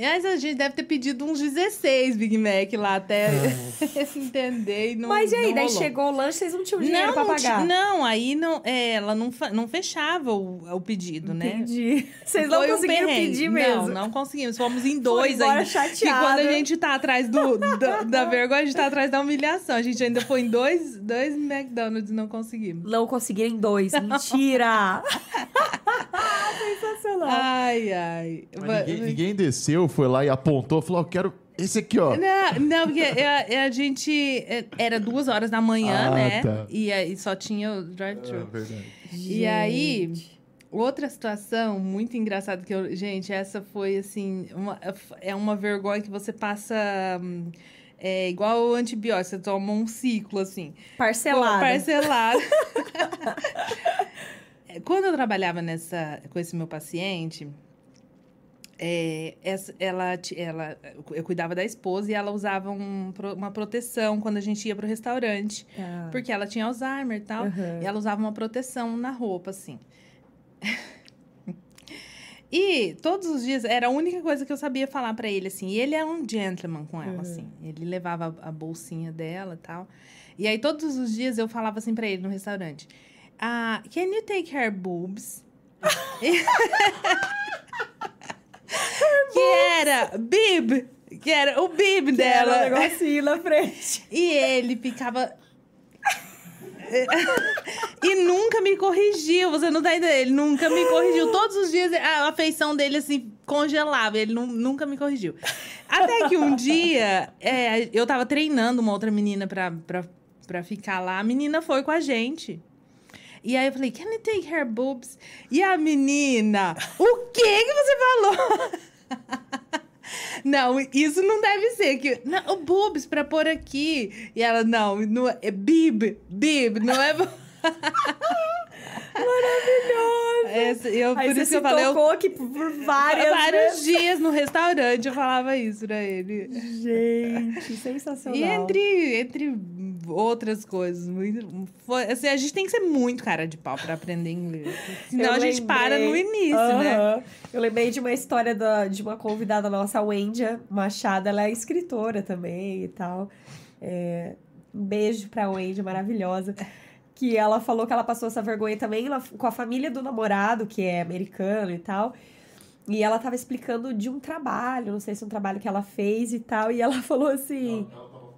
Speaker 3: Mas a gente deve ter pedido uns 16 Big Mac lá até entender. E não,
Speaker 1: Mas e aí,
Speaker 3: não
Speaker 1: daí
Speaker 3: rolou.
Speaker 1: chegou o lanche, vocês não tinham dinheiro
Speaker 3: Não,
Speaker 1: pra pagar?
Speaker 3: não, aí não, é, ela não, não fechava o, o pedido, né?
Speaker 1: Entendi. Vocês não
Speaker 3: Foi um
Speaker 1: conseguiram
Speaker 3: perrengue.
Speaker 1: pedir mesmo.
Speaker 3: Não, não conseguimos. Fomos em dois ainda. Que
Speaker 1: chateada.
Speaker 3: quando a gente tá atrás do, da, da vergonha, a gente tá atrás da humilhação. A gente ainda foi em dois, dois McDonald's e não conseguimos.
Speaker 1: Não conseguiram em dois. Mentira! Sensacional.
Speaker 3: Ai, ai.
Speaker 2: Mas ninguém, ninguém desceu, foi lá e apontou, falou: "Ó, quero esse aqui, ó.
Speaker 3: Não, não, porque a, a gente. é, Era duas horas da manhã,
Speaker 2: Ah,
Speaker 3: né?
Speaker 2: tá.
Speaker 3: E aí só tinha o
Speaker 2: É,
Speaker 3: drive-thru.
Speaker 2: verdade.
Speaker 3: E aí, outra situação muito engraçada que eu. Gente, essa foi assim. Uma, é uma vergonha que você passa. hum, É igual o antibiótico, você toma um ciclo, assim.
Speaker 1: Parcelado.
Speaker 3: Parcelado. Quando eu trabalhava nessa, com esse meu paciente, é, ela, ela, eu cuidava da esposa e ela usava um uma proteção quando a gente ia pro restaurante.
Speaker 1: Tá.
Speaker 3: Porque ela tinha Alzheimer e tal.
Speaker 1: Aham.
Speaker 3: E ela usava uma proteção na roupa, assim. e todos os dias era a única coisa que eu sabia falar pra ele, assim. E ele é um gentleman com ela,
Speaker 1: Uhum.
Speaker 3: assim. Ele levava a, a bolsinha dela e tal. E aí todos os dias eu falava assim pra ele no restaurante: ah, Can you take her boobs? que era bib, que era o bib
Speaker 1: Que era
Speaker 3: dela.
Speaker 1: um negocinho na frente.
Speaker 3: E ele ficava. e nunca me corrigiu, você não tá entendendo? Ele nunca me corrigiu. Todos os dias a afeição dele assim congelava, ele nu- nunca me corrigiu. Até que um dia é, eu tava treinando uma outra menina pra, pra, pra ficar lá, a menina foi com a gente. E aí eu falei, can you take her boobs? E a menina, o que que você falou? Não, isso não deve ser. Que, não, boobs pra pôr aqui. E ela, não, não é bib, bib, não é.
Speaker 1: Maravilhoso.
Speaker 3: Essa, eu,
Speaker 1: Aí
Speaker 3: por
Speaker 1: você
Speaker 3: isso
Speaker 1: se
Speaker 3: que eu falei, eu,
Speaker 1: tocou aqui por várias
Speaker 3: vários
Speaker 1: vezes.
Speaker 3: dias no restaurante eu falava isso pra ele.
Speaker 1: Gente, sensacional.
Speaker 3: E entre, entre outras coisas, muito, foi, assim, a gente tem que ser muito cara de pau pra aprender inglês. Senão
Speaker 1: Eu
Speaker 3: a gente
Speaker 1: lembrei-
Speaker 3: para no início, né?
Speaker 1: Aham. Eu lembrei de uma história da, de uma convidada nossa, a Wendia Machado. Ela é escritora também e tal. É, um beijo pra Wendy, maravilhosa. Que ela falou que ela passou essa vergonha também com a família do namorado, que é americano e tal. E ela tava explicando de um trabalho, não sei se é um trabalho que ela fez e tal. E ela falou assim.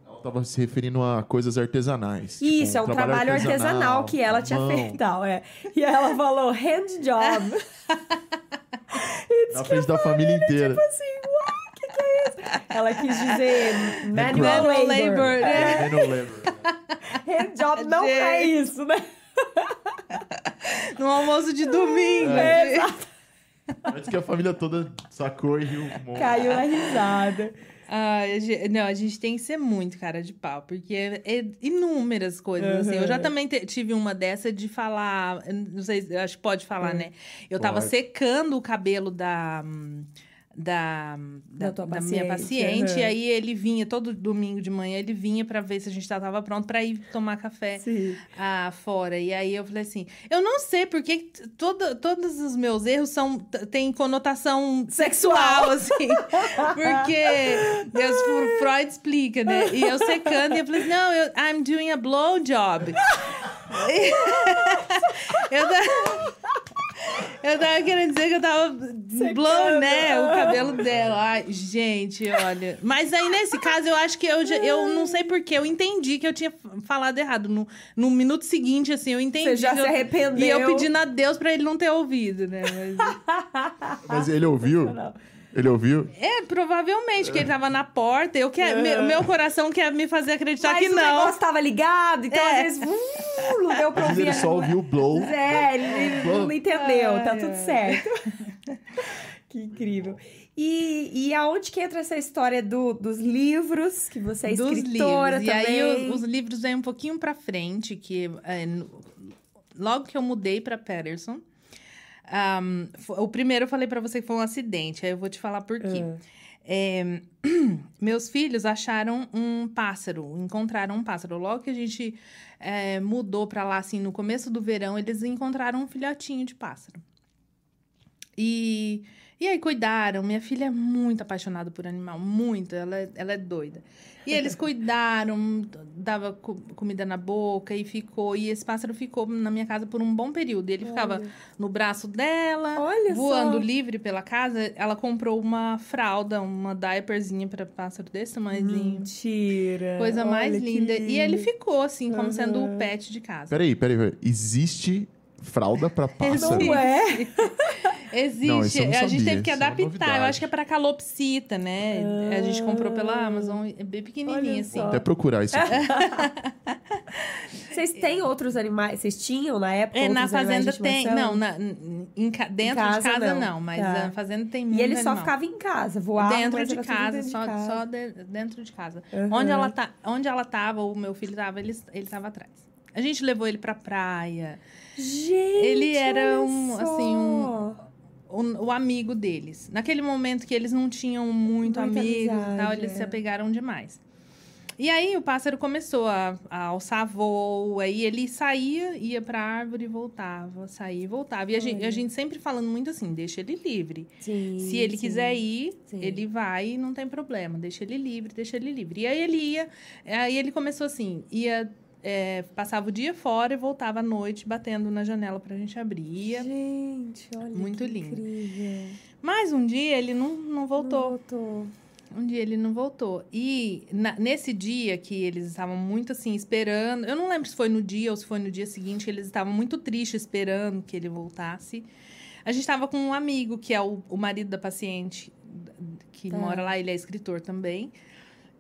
Speaker 2: Ela tava se referindo a coisas artesanais.
Speaker 1: Isso,
Speaker 2: tipo,
Speaker 1: é um trabalho artesanal, que ela tinha feito e tal, é. E ela falou, hand job.
Speaker 2: Na frente da família inteira.
Speaker 1: Tipo assim, uau, o que, que é isso? Ela quis dizer manual
Speaker 2: Manual
Speaker 1: labor.
Speaker 3: labor,
Speaker 1: É,
Speaker 2: Eu não lembro.
Speaker 1: hand job não é isso, né?
Speaker 3: No almoço de domingo.
Speaker 1: É, exato.
Speaker 2: Antes que a família toda sacou e riu um monte.
Speaker 1: Caiu na risada.
Speaker 3: Ai, a gente, não, a gente tem que ser muito cara de pau, porque é, é inúmeras coisas, assim. Eu já
Speaker 1: Uhum.
Speaker 3: também te- tive uma dessa de falar, não sei, acho que pode falar, né? Eu tava
Speaker 2: Pode.
Speaker 3: secando o cabelo da... Da, da,
Speaker 1: tua
Speaker 3: da minha
Speaker 1: paciente,
Speaker 3: paciente,
Speaker 1: uhum.
Speaker 3: e aí ele vinha todo domingo de manhã, ele vinha pra ver se a gente tava pronto pra ir tomar café
Speaker 1: Sim.
Speaker 3: ah, fora. E aí eu falei assim: eu não sei porque t- toda, todos os meus erros são têm conotação sexual, assim. Porque Deus, Freud explica, né? E eu secando, e eu falei assim: não, eu, I'm doing a blowjob. eu, eu tava querendo dizer que eu tava blow, né? O cabelo dela. Ai, gente, olha. Mas aí, nesse caso, eu acho que eu, já- eu não sei porquê, eu entendi que eu tinha falado errado. No, no minuto seguinte, assim, eu entendi.
Speaker 1: Você já se
Speaker 3: eu-
Speaker 1: arrependeu.
Speaker 3: E eu pedindo a Deus pra ele não ter ouvido, né? Mas,
Speaker 2: Mas ele ouviu?
Speaker 1: Não.
Speaker 2: Ele ouviu?
Speaker 3: é, provavelmente, que ele tava na porta. Eu quero, meu, meu coração quer me fazer acreditar
Speaker 1: Mas
Speaker 3: que
Speaker 1: o
Speaker 3: não.
Speaker 1: negócio tava ligado, então
Speaker 3: É.
Speaker 1: às vezes uh, não deu pra ouvir.
Speaker 2: ele só ouviu o blow.
Speaker 1: É, ele
Speaker 2: Blow.
Speaker 1: não entendeu, tá
Speaker 3: Ai,
Speaker 1: tudo
Speaker 3: ai.
Speaker 1: certo. que incrível. E, e aonde que entra essa história do, dos livros, que você é
Speaker 3: dos
Speaker 1: escritora
Speaker 3: livros. E
Speaker 1: também?
Speaker 3: aí o- os livros vêm um pouquinho pra frente, que é, logo que eu mudei pra Patterson, fo- o primeiro eu falei pra você que foi um acidente, aí eu vou te falar por quê.
Speaker 1: Ah.
Speaker 3: É, meus filhos acharam um pássaro, encontraram um pássaro. Logo que a gente é, mudou pra lá, assim, no começo do verão, eles encontraram um filhotinho de pássaro. E, e aí cuidaram. Minha filha é muito apaixonada por animal, muito. Ela, é- ela é doida. E eles cuidaram, dava co- comida na boca e ficou. E esse pássaro ficou na minha casa por um bom período. E ele ficava
Speaker 1: Olha.
Speaker 3: no braço dela,
Speaker 1: Olha
Speaker 3: voando
Speaker 1: só.
Speaker 3: livre pela casa. Ela comprou uma fralda, uma diaperzinha para pássaro desse tamanhozinho.
Speaker 1: Mentira.
Speaker 3: Coisa mais
Speaker 1: Olha que
Speaker 3: linda. E ele
Speaker 1: lindo.
Speaker 3: ficou, assim, como sendo
Speaker 1: Aham.
Speaker 3: o pet de casa.
Speaker 2: Peraí, peraí, peraí. Existe fralda pra pássaro?
Speaker 1: Não é?
Speaker 3: Existe.
Speaker 2: eu não
Speaker 3: a gente teve que
Speaker 2: é
Speaker 3: adaptar. eu
Speaker 2: novidade.
Speaker 3: acho que é pra calopsita, né? A gente comprou pela Amazon. É bem pequenininha, assim.
Speaker 1: só.
Speaker 2: Até procurar isso aqui.
Speaker 1: Vocês têm outros animais? Vocês tinham na época?
Speaker 3: É, na fazenda
Speaker 1: de
Speaker 3: tem. Não, na, em dentro
Speaker 1: casa,
Speaker 3: de casa
Speaker 1: não.
Speaker 3: não, mas
Speaker 1: Tá.
Speaker 3: a fazenda tem muito
Speaker 1: E ele só
Speaker 3: animal.
Speaker 1: ficava em casa, voava,
Speaker 3: dentro de casa,
Speaker 1: dentro de
Speaker 3: só,
Speaker 1: casa.
Speaker 3: só de- dentro de casa.
Speaker 1: Aham.
Speaker 3: Onde, ela tá, onde ela tava, o meu filho tava, ele, ele tava atrás. A gente levou ele pra praia.
Speaker 1: Gente,
Speaker 3: Ele era um, assim, um- O, o amigo deles. Naquele momento que eles não tinham muito
Speaker 1: Muita
Speaker 3: amigos e tal, eles
Speaker 1: é.
Speaker 3: se apegaram demais. E aí o pássaro começou a, a alçar voo, aí ele saía, ia pra árvore e voltava, saía e voltava. E a gente, a gente sempre falando muito assim, deixa ele livre.
Speaker 1: Sim,
Speaker 3: Se ele
Speaker 1: sim.
Speaker 3: quiser ir,
Speaker 1: sim.
Speaker 3: ele vai e não tem problema. Deixa ele livre, deixa ele livre. E aí ele ia, aí ele começou assim, ia, é, passava o dia fora e voltava à noite batendo na janela pra gente abrir.
Speaker 1: Gente, olha
Speaker 3: Muito
Speaker 1: que
Speaker 3: lindo.
Speaker 1: incrível.
Speaker 3: Mas um dia ele não, não voltou.
Speaker 1: Não voltou.
Speaker 3: Um dia ele não voltou. E na- nesse dia que eles estavam muito assim, esperando. Eu não lembro se foi no dia ou se foi no dia seguinte, que eles estavam muito tristes esperando que ele voltasse. A gente estava com um amigo, que é o, o marido da paciente, que
Speaker 1: Tá.
Speaker 3: mora lá, ele é escritor também.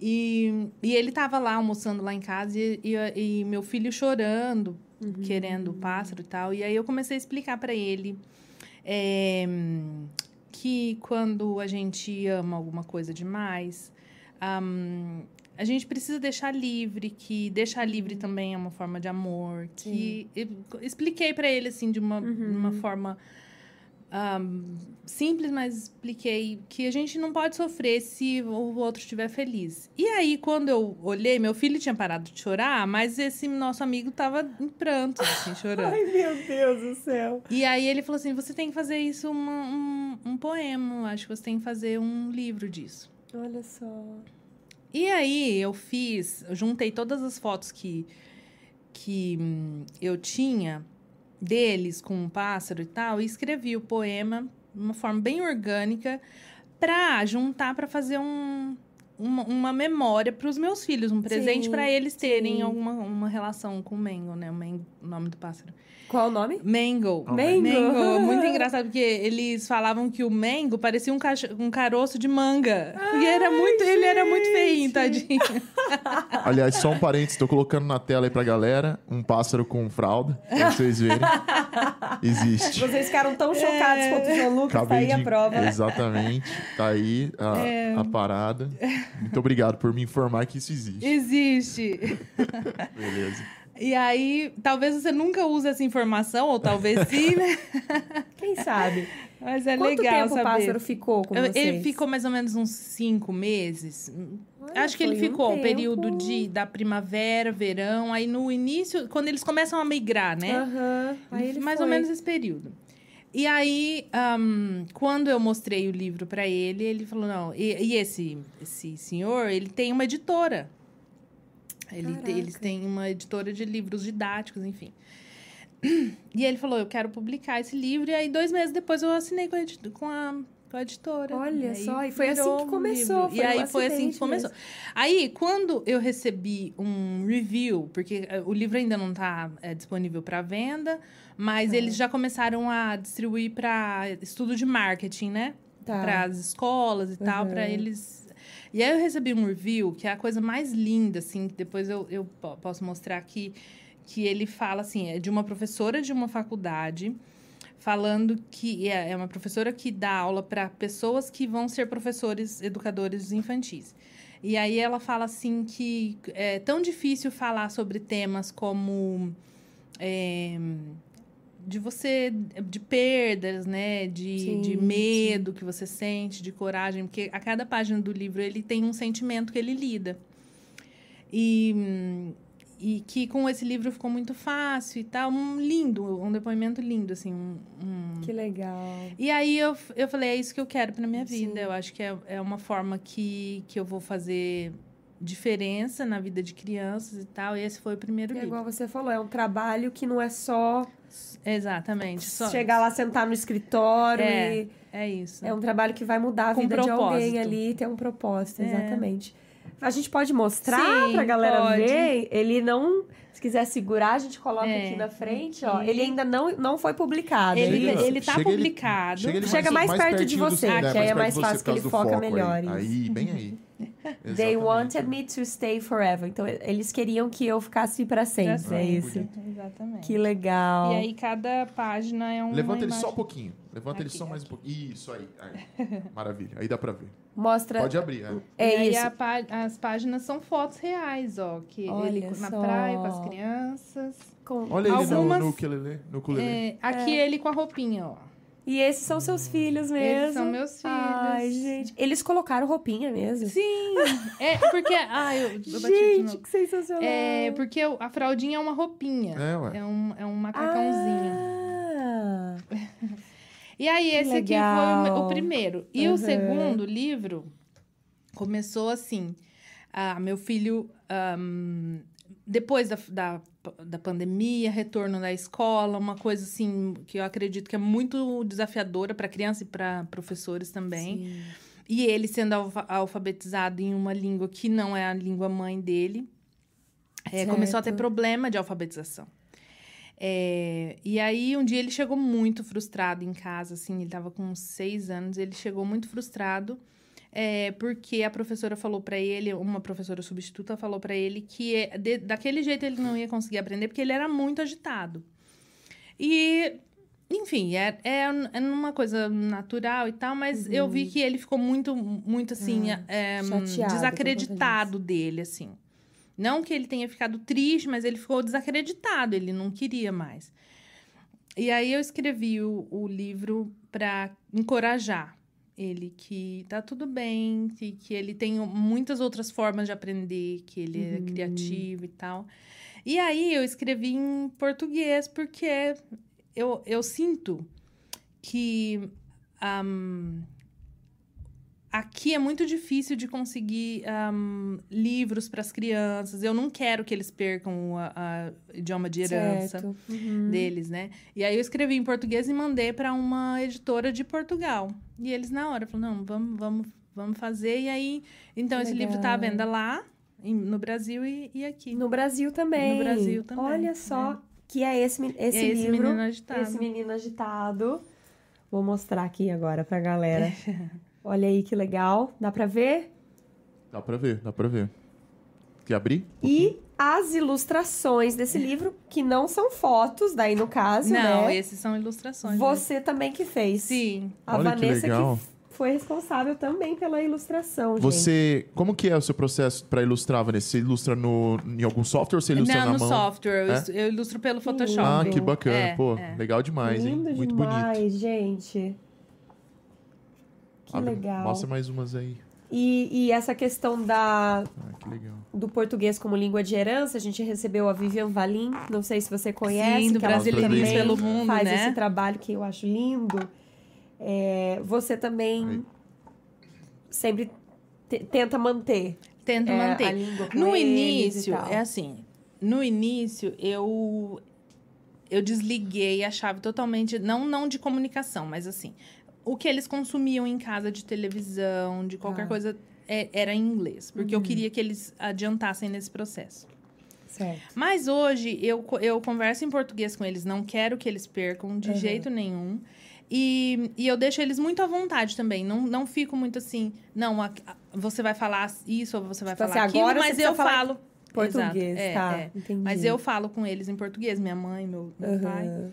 Speaker 3: E, e ele estava lá almoçando lá em casa e, e- e meu filho chorando,
Speaker 1: Uhum.
Speaker 3: querendo o pássaro e tal. E aí eu comecei a explicar para ele é, que quando a gente ama alguma coisa demais, ahm, a gente precisa deixar livre, que deixar livre também é uma forma de amor. Que eu expliquei para ele assim de uma,
Speaker 1: Uhum.
Speaker 3: de uma forma ahm, simples, mas expliquei que a gente não pode sofrer se o outro estiver feliz. E aí, quando eu olhei, meu filho tinha parado de chorar, mas esse nosso amigo tava em prantos, assim, chorando.
Speaker 1: Ai, meu Deus do céu.
Speaker 3: E aí ele falou assim: você tem que fazer isso uma- um, um poema. Acho que você tem que fazer um livro disso.
Speaker 1: Olha só.
Speaker 3: E aí eu fiz, eu juntei todas as fotos que, que hum, eu tinha deles com um pássaro e tal, e escrevi o poema de uma forma bem orgânica pra juntar pra fazer um, uma, uma memória para os meus filhos, um presente para eles terem
Speaker 1: sim.
Speaker 3: alguma uma relação com o Mango, né? O, Mango, o nome do pássaro.
Speaker 1: Qual o nome?
Speaker 3: Mango.
Speaker 2: Oh,
Speaker 1: Mango.
Speaker 3: Mango. Muito engraçado, porque eles falavam que o Mango parecia um, cacho- um caroço de manga. e era muito, ele era muito feinho, tadinho.
Speaker 2: Aliás, só um parênteses, tô colocando na tela aí pra galera um pássaro com fralda, pra vocês verem. Existe.
Speaker 1: Vocês ficaram tão chocados
Speaker 3: É.
Speaker 1: quanto o João Lucas, tá
Speaker 2: Acabei
Speaker 1: aí a
Speaker 2: de...
Speaker 1: prova.
Speaker 2: Exatamente. Tá aí a,
Speaker 3: É.
Speaker 2: a parada. Muito obrigado por me informar que isso existe.
Speaker 3: Existe.
Speaker 2: Beleza.
Speaker 3: E aí, talvez você nunca use essa informação, ou talvez sim, né?
Speaker 1: Quem sabe?
Speaker 3: Mas é
Speaker 1: Quanto
Speaker 3: legal
Speaker 1: tempo
Speaker 3: saber.
Speaker 1: o pássaro ficou com vocês?
Speaker 3: Ele ficou mais ou menos uns cinco meses.
Speaker 1: Olha,
Speaker 3: Acho que ele
Speaker 1: foi um
Speaker 3: ficou o período de, da primavera, verão. Aí no início, quando eles começam a migrar, né?
Speaker 1: Aham. Aí ele
Speaker 3: mais
Speaker 1: foi.
Speaker 3: ou menos esse período. E aí, ahn, quando eu mostrei o livro para ele, ele falou: não, e, e esse, esse senhor, ele tem uma editora. Ele, eles têm uma editora de livros didáticos, enfim. E ele falou: eu quero publicar esse livro. E aí, dois meses depois, eu assinei com a, com a, com a editora.
Speaker 1: Olha
Speaker 3: aí
Speaker 1: só, e foi assim que
Speaker 3: um
Speaker 1: começou,
Speaker 3: e
Speaker 1: um
Speaker 3: aí foi assim que começou.
Speaker 1: mesmo.
Speaker 3: Aí, quando eu recebi um review, porque eh, o livro ainda não está disponível para venda, mas
Speaker 1: Tá.
Speaker 3: eles já começaram a distribuir para estudo de marketing, né?
Speaker 1: Tá.
Speaker 3: Para as escolas e tal,
Speaker 1: Uhum.
Speaker 3: para eles. E aí eu recebi um review, que é a coisa mais linda, assim, que depois eu, eu po- posso mostrar aqui, que ele fala assim, é de uma professora de uma faculdade, falando que é é uma professora que dá aula para pessoas que vão ser professores, educadores infantis. E aí ela fala assim que é tão difícil falar sobre temas como é, de você de perdas, né, de,
Speaker 1: Sim,
Speaker 3: de medo que você sente, de coragem, porque a cada página do livro ele tem um sentimento que ele lida. E e que com esse livro ficou muito fácil e tal, um lindo, um depoimento lindo assim, um, um-
Speaker 1: Que legal.
Speaker 3: e aí eu, eu falei, é isso que eu quero pra minha
Speaker 1: Sim.
Speaker 3: vida. Eu acho que é, é uma forma que, que eu vou fazer diferença na vida de crianças e tal. E esse foi o primeiro
Speaker 1: é
Speaker 3: livro.
Speaker 1: igual você falou, é um trabalho que não é só,
Speaker 3: Exatamente. Só,
Speaker 1: chegar lá, sentar no escritório
Speaker 3: É,
Speaker 1: e...
Speaker 3: É isso.
Speaker 1: É um trabalho que vai mudar a
Speaker 3: Com
Speaker 1: vida de alguém
Speaker 3: propósito.
Speaker 1: ali, ter um propósito,
Speaker 3: É.
Speaker 1: exatamente. A gente pode mostrar
Speaker 3: Sim,
Speaker 1: pra galera
Speaker 3: pode.
Speaker 1: ver? Ele não... Se quiser segurar, a gente coloca
Speaker 3: É,
Speaker 1: aqui na frente, ó.
Speaker 3: aqui.
Speaker 1: Ele ainda não, não foi publicado.
Speaker 3: Ele,
Speaker 1: é isso?
Speaker 3: ele tá
Speaker 2: Chega ele-
Speaker 3: publicado.
Speaker 2: Chega, ele
Speaker 1: Chega mais perto de você,
Speaker 2: seu-
Speaker 1: que aí é mais fácil, que ele foca melhor,
Speaker 2: Aí, aí bem aí.
Speaker 1: They wanted me to stay forever. Então, eles queriam que eu ficasse pra sempre.
Speaker 3: Pra
Speaker 1: É
Speaker 3: sempre.
Speaker 1: isso.
Speaker 3: Exatamente.
Speaker 1: Que legal.
Speaker 3: E aí cada página é um.
Speaker 2: Levanta ele
Speaker 3: imagem.
Speaker 2: só um pouquinho. Levanta ele
Speaker 3: Aqui,
Speaker 2: só mais um pouquinho. Isso aí. aí. Maravilha. Aí dá pra ver.
Speaker 1: Mostra.
Speaker 2: Pode abrir. é.
Speaker 3: E
Speaker 1: É
Speaker 3: aí
Speaker 1: isso.
Speaker 3: a pá- as páginas são fotos reais, ó. Que
Speaker 1: Olha
Speaker 3: ele na
Speaker 1: só.
Speaker 3: praia com as crianças.
Speaker 1: Com-
Speaker 2: Olha ele no,
Speaker 3: Algumas-
Speaker 2: no ukulele. No ukulele.
Speaker 3: É, aqui ele com a roupinha, ó.
Speaker 1: E esses são seus filhos mesmo.
Speaker 3: Esses são meus filhos.
Speaker 1: Ai, gente. Eles colocaram roupinha mesmo.
Speaker 3: Sim, é porque. Ah, eu, eu bati de
Speaker 1: Gente, que sensacional.
Speaker 3: É porque a fraldinha é uma roupinha.
Speaker 2: É, ué.
Speaker 3: É um, é um macacãozinho.
Speaker 1: Ah,
Speaker 3: E aí,
Speaker 1: que
Speaker 3: esse aqui foi o,
Speaker 1: legal.
Speaker 3: o primeiro. E
Speaker 1: Uhum.
Speaker 3: o segundo livro começou assim. Ah, meu filho, ahm, depois da, da, da pandemia, retorno da escola, uma coisa assim que eu acredito que é muito desafiadora para criança e para professores também.
Speaker 1: sim.
Speaker 3: E ele sendo alfa- alfabetizado em uma língua que não é a língua mãe dele, é, começou a ter problema de alfabetização. É, e aí, um dia ele chegou muito frustrado em casa, assim, ele estava com uns seis anos, ele chegou muito frustrado, é, porque a professora falou para ele, uma professora substituta falou para ele que é, de- daquele jeito ele não ia conseguir aprender, porque ele era muito agitado. E enfim, é, é, é uma coisa natural e tal, mas eu vi que ele ficou muito, muito assim,
Speaker 1: Ah,
Speaker 3: é,
Speaker 1: chateado
Speaker 3: desacreditado dele, assim. Não que ele tenha ficado triste, mas ele ficou desacreditado, ele não queria mais. E aí eu escrevi o, o livro para encorajar ele que tá tudo bem, que, que ele tem muitas outras formas de aprender, que ele é
Speaker 1: Uhum.
Speaker 3: criativo e tal. E aí eu escrevi em português porque eu, eu sinto que ahm, aqui é muito difícil de conseguir ahm, livros para as crianças. Eu não quero que eles percam o idioma de herança.
Speaker 1: Uhum.
Speaker 3: deles, né? E aí eu escrevi em português e mandei para uma editora de Portugal. E eles na hora falaram: "Não, vamos, vamos vamos fazer. E aí, então, esse livro tá à venda lá, em- no Brasil e, e aqui.
Speaker 1: No Brasil também.
Speaker 3: No Brasil também,
Speaker 1: Olha só que é esse, men- esse,
Speaker 3: É esse
Speaker 1: livro.
Speaker 3: menino agitado.
Speaker 1: Esse menino agitado. Vou mostrar aqui agora pra galera. Olha aí que legal. Dá pra ver?
Speaker 2: Dá pra ver, dá pra ver. Quer abrir?
Speaker 1: E as ilustrações desse livro, que não são fotos, daí no caso,
Speaker 3: Não,
Speaker 1: né?
Speaker 3: esses são ilustrações. né?
Speaker 1: Você também que fez.
Speaker 3: Sim.
Speaker 1: A
Speaker 2: Olha que
Speaker 1: Vanessa
Speaker 2: legal.
Speaker 1: f- foi responsável também pela ilustração, gente.
Speaker 2: Você, como que é o seu processo pra ilustrar, Vanessa? Você ilustra no, em algum software ou você ilustra
Speaker 3: Não,
Speaker 2: na
Speaker 3: no
Speaker 2: mão?
Speaker 3: software. Eu,
Speaker 2: É?
Speaker 3: eu ilustro pelo Photoshop.
Speaker 2: Ah, que bacana.
Speaker 3: É,
Speaker 2: Pô,
Speaker 3: é.
Speaker 2: legal demais, hein?
Speaker 1: Lindo
Speaker 2: Muito
Speaker 1: demais,
Speaker 2: bonito.
Speaker 1: gente. Que
Speaker 2: Abre-
Speaker 1: legal.
Speaker 2: Mostra mais umas aí.
Speaker 1: E, e essa questão da,
Speaker 2: Ah, que legal.
Speaker 1: do português como língua de herança, a gente recebeu a Vivian Valim, não sei se você conhece,
Speaker 3: Sim, do
Speaker 1: que também
Speaker 3: pelo Mundo,
Speaker 1: faz
Speaker 3: né?
Speaker 1: esse trabalho que eu acho lindo. É, você também
Speaker 2: Aí.
Speaker 1: sempre te- tenta manter,
Speaker 3: Tento
Speaker 1: é,
Speaker 3: manter.
Speaker 1: a língua com
Speaker 3: No
Speaker 1: eles e
Speaker 3: início,
Speaker 1: tal.
Speaker 3: é assim. No início, eu eu desliguei a chave totalmente, não não de comunicação, mas assim, o que eles consumiam em casa de televisão, de qualquer
Speaker 1: Ah.
Speaker 3: coisa, é- era em inglês, porque
Speaker 1: Uhum.
Speaker 3: eu queria que eles adiantassem nesse processo.
Speaker 1: Certo.
Speaker 3: Mas hoje eu, eu converso em português com eles, não quero que eles percam de
Speaker 1: Uhum.
Speaker 3: jeito nenhum. E, e eu deixo eles muito à vontade também. Não, não fico muito assim, não, a- a- você vai falar isso ou você vai
Speaker 1: Tipo
Speaker 3: falar
Speaker 1: assim,
Speaker 3: aquilo, mas eu falo.
Speaker 1: Português,
Speaker 3: Exato, é,
Speaker 1: tá.
Speaker 3: é.
Speaker 1: Entendi.
Speaker 3: Mas eu falo com eles em português, minha mãe, meu, meu
Speaker 1: Aham.
Speaker 3: pai.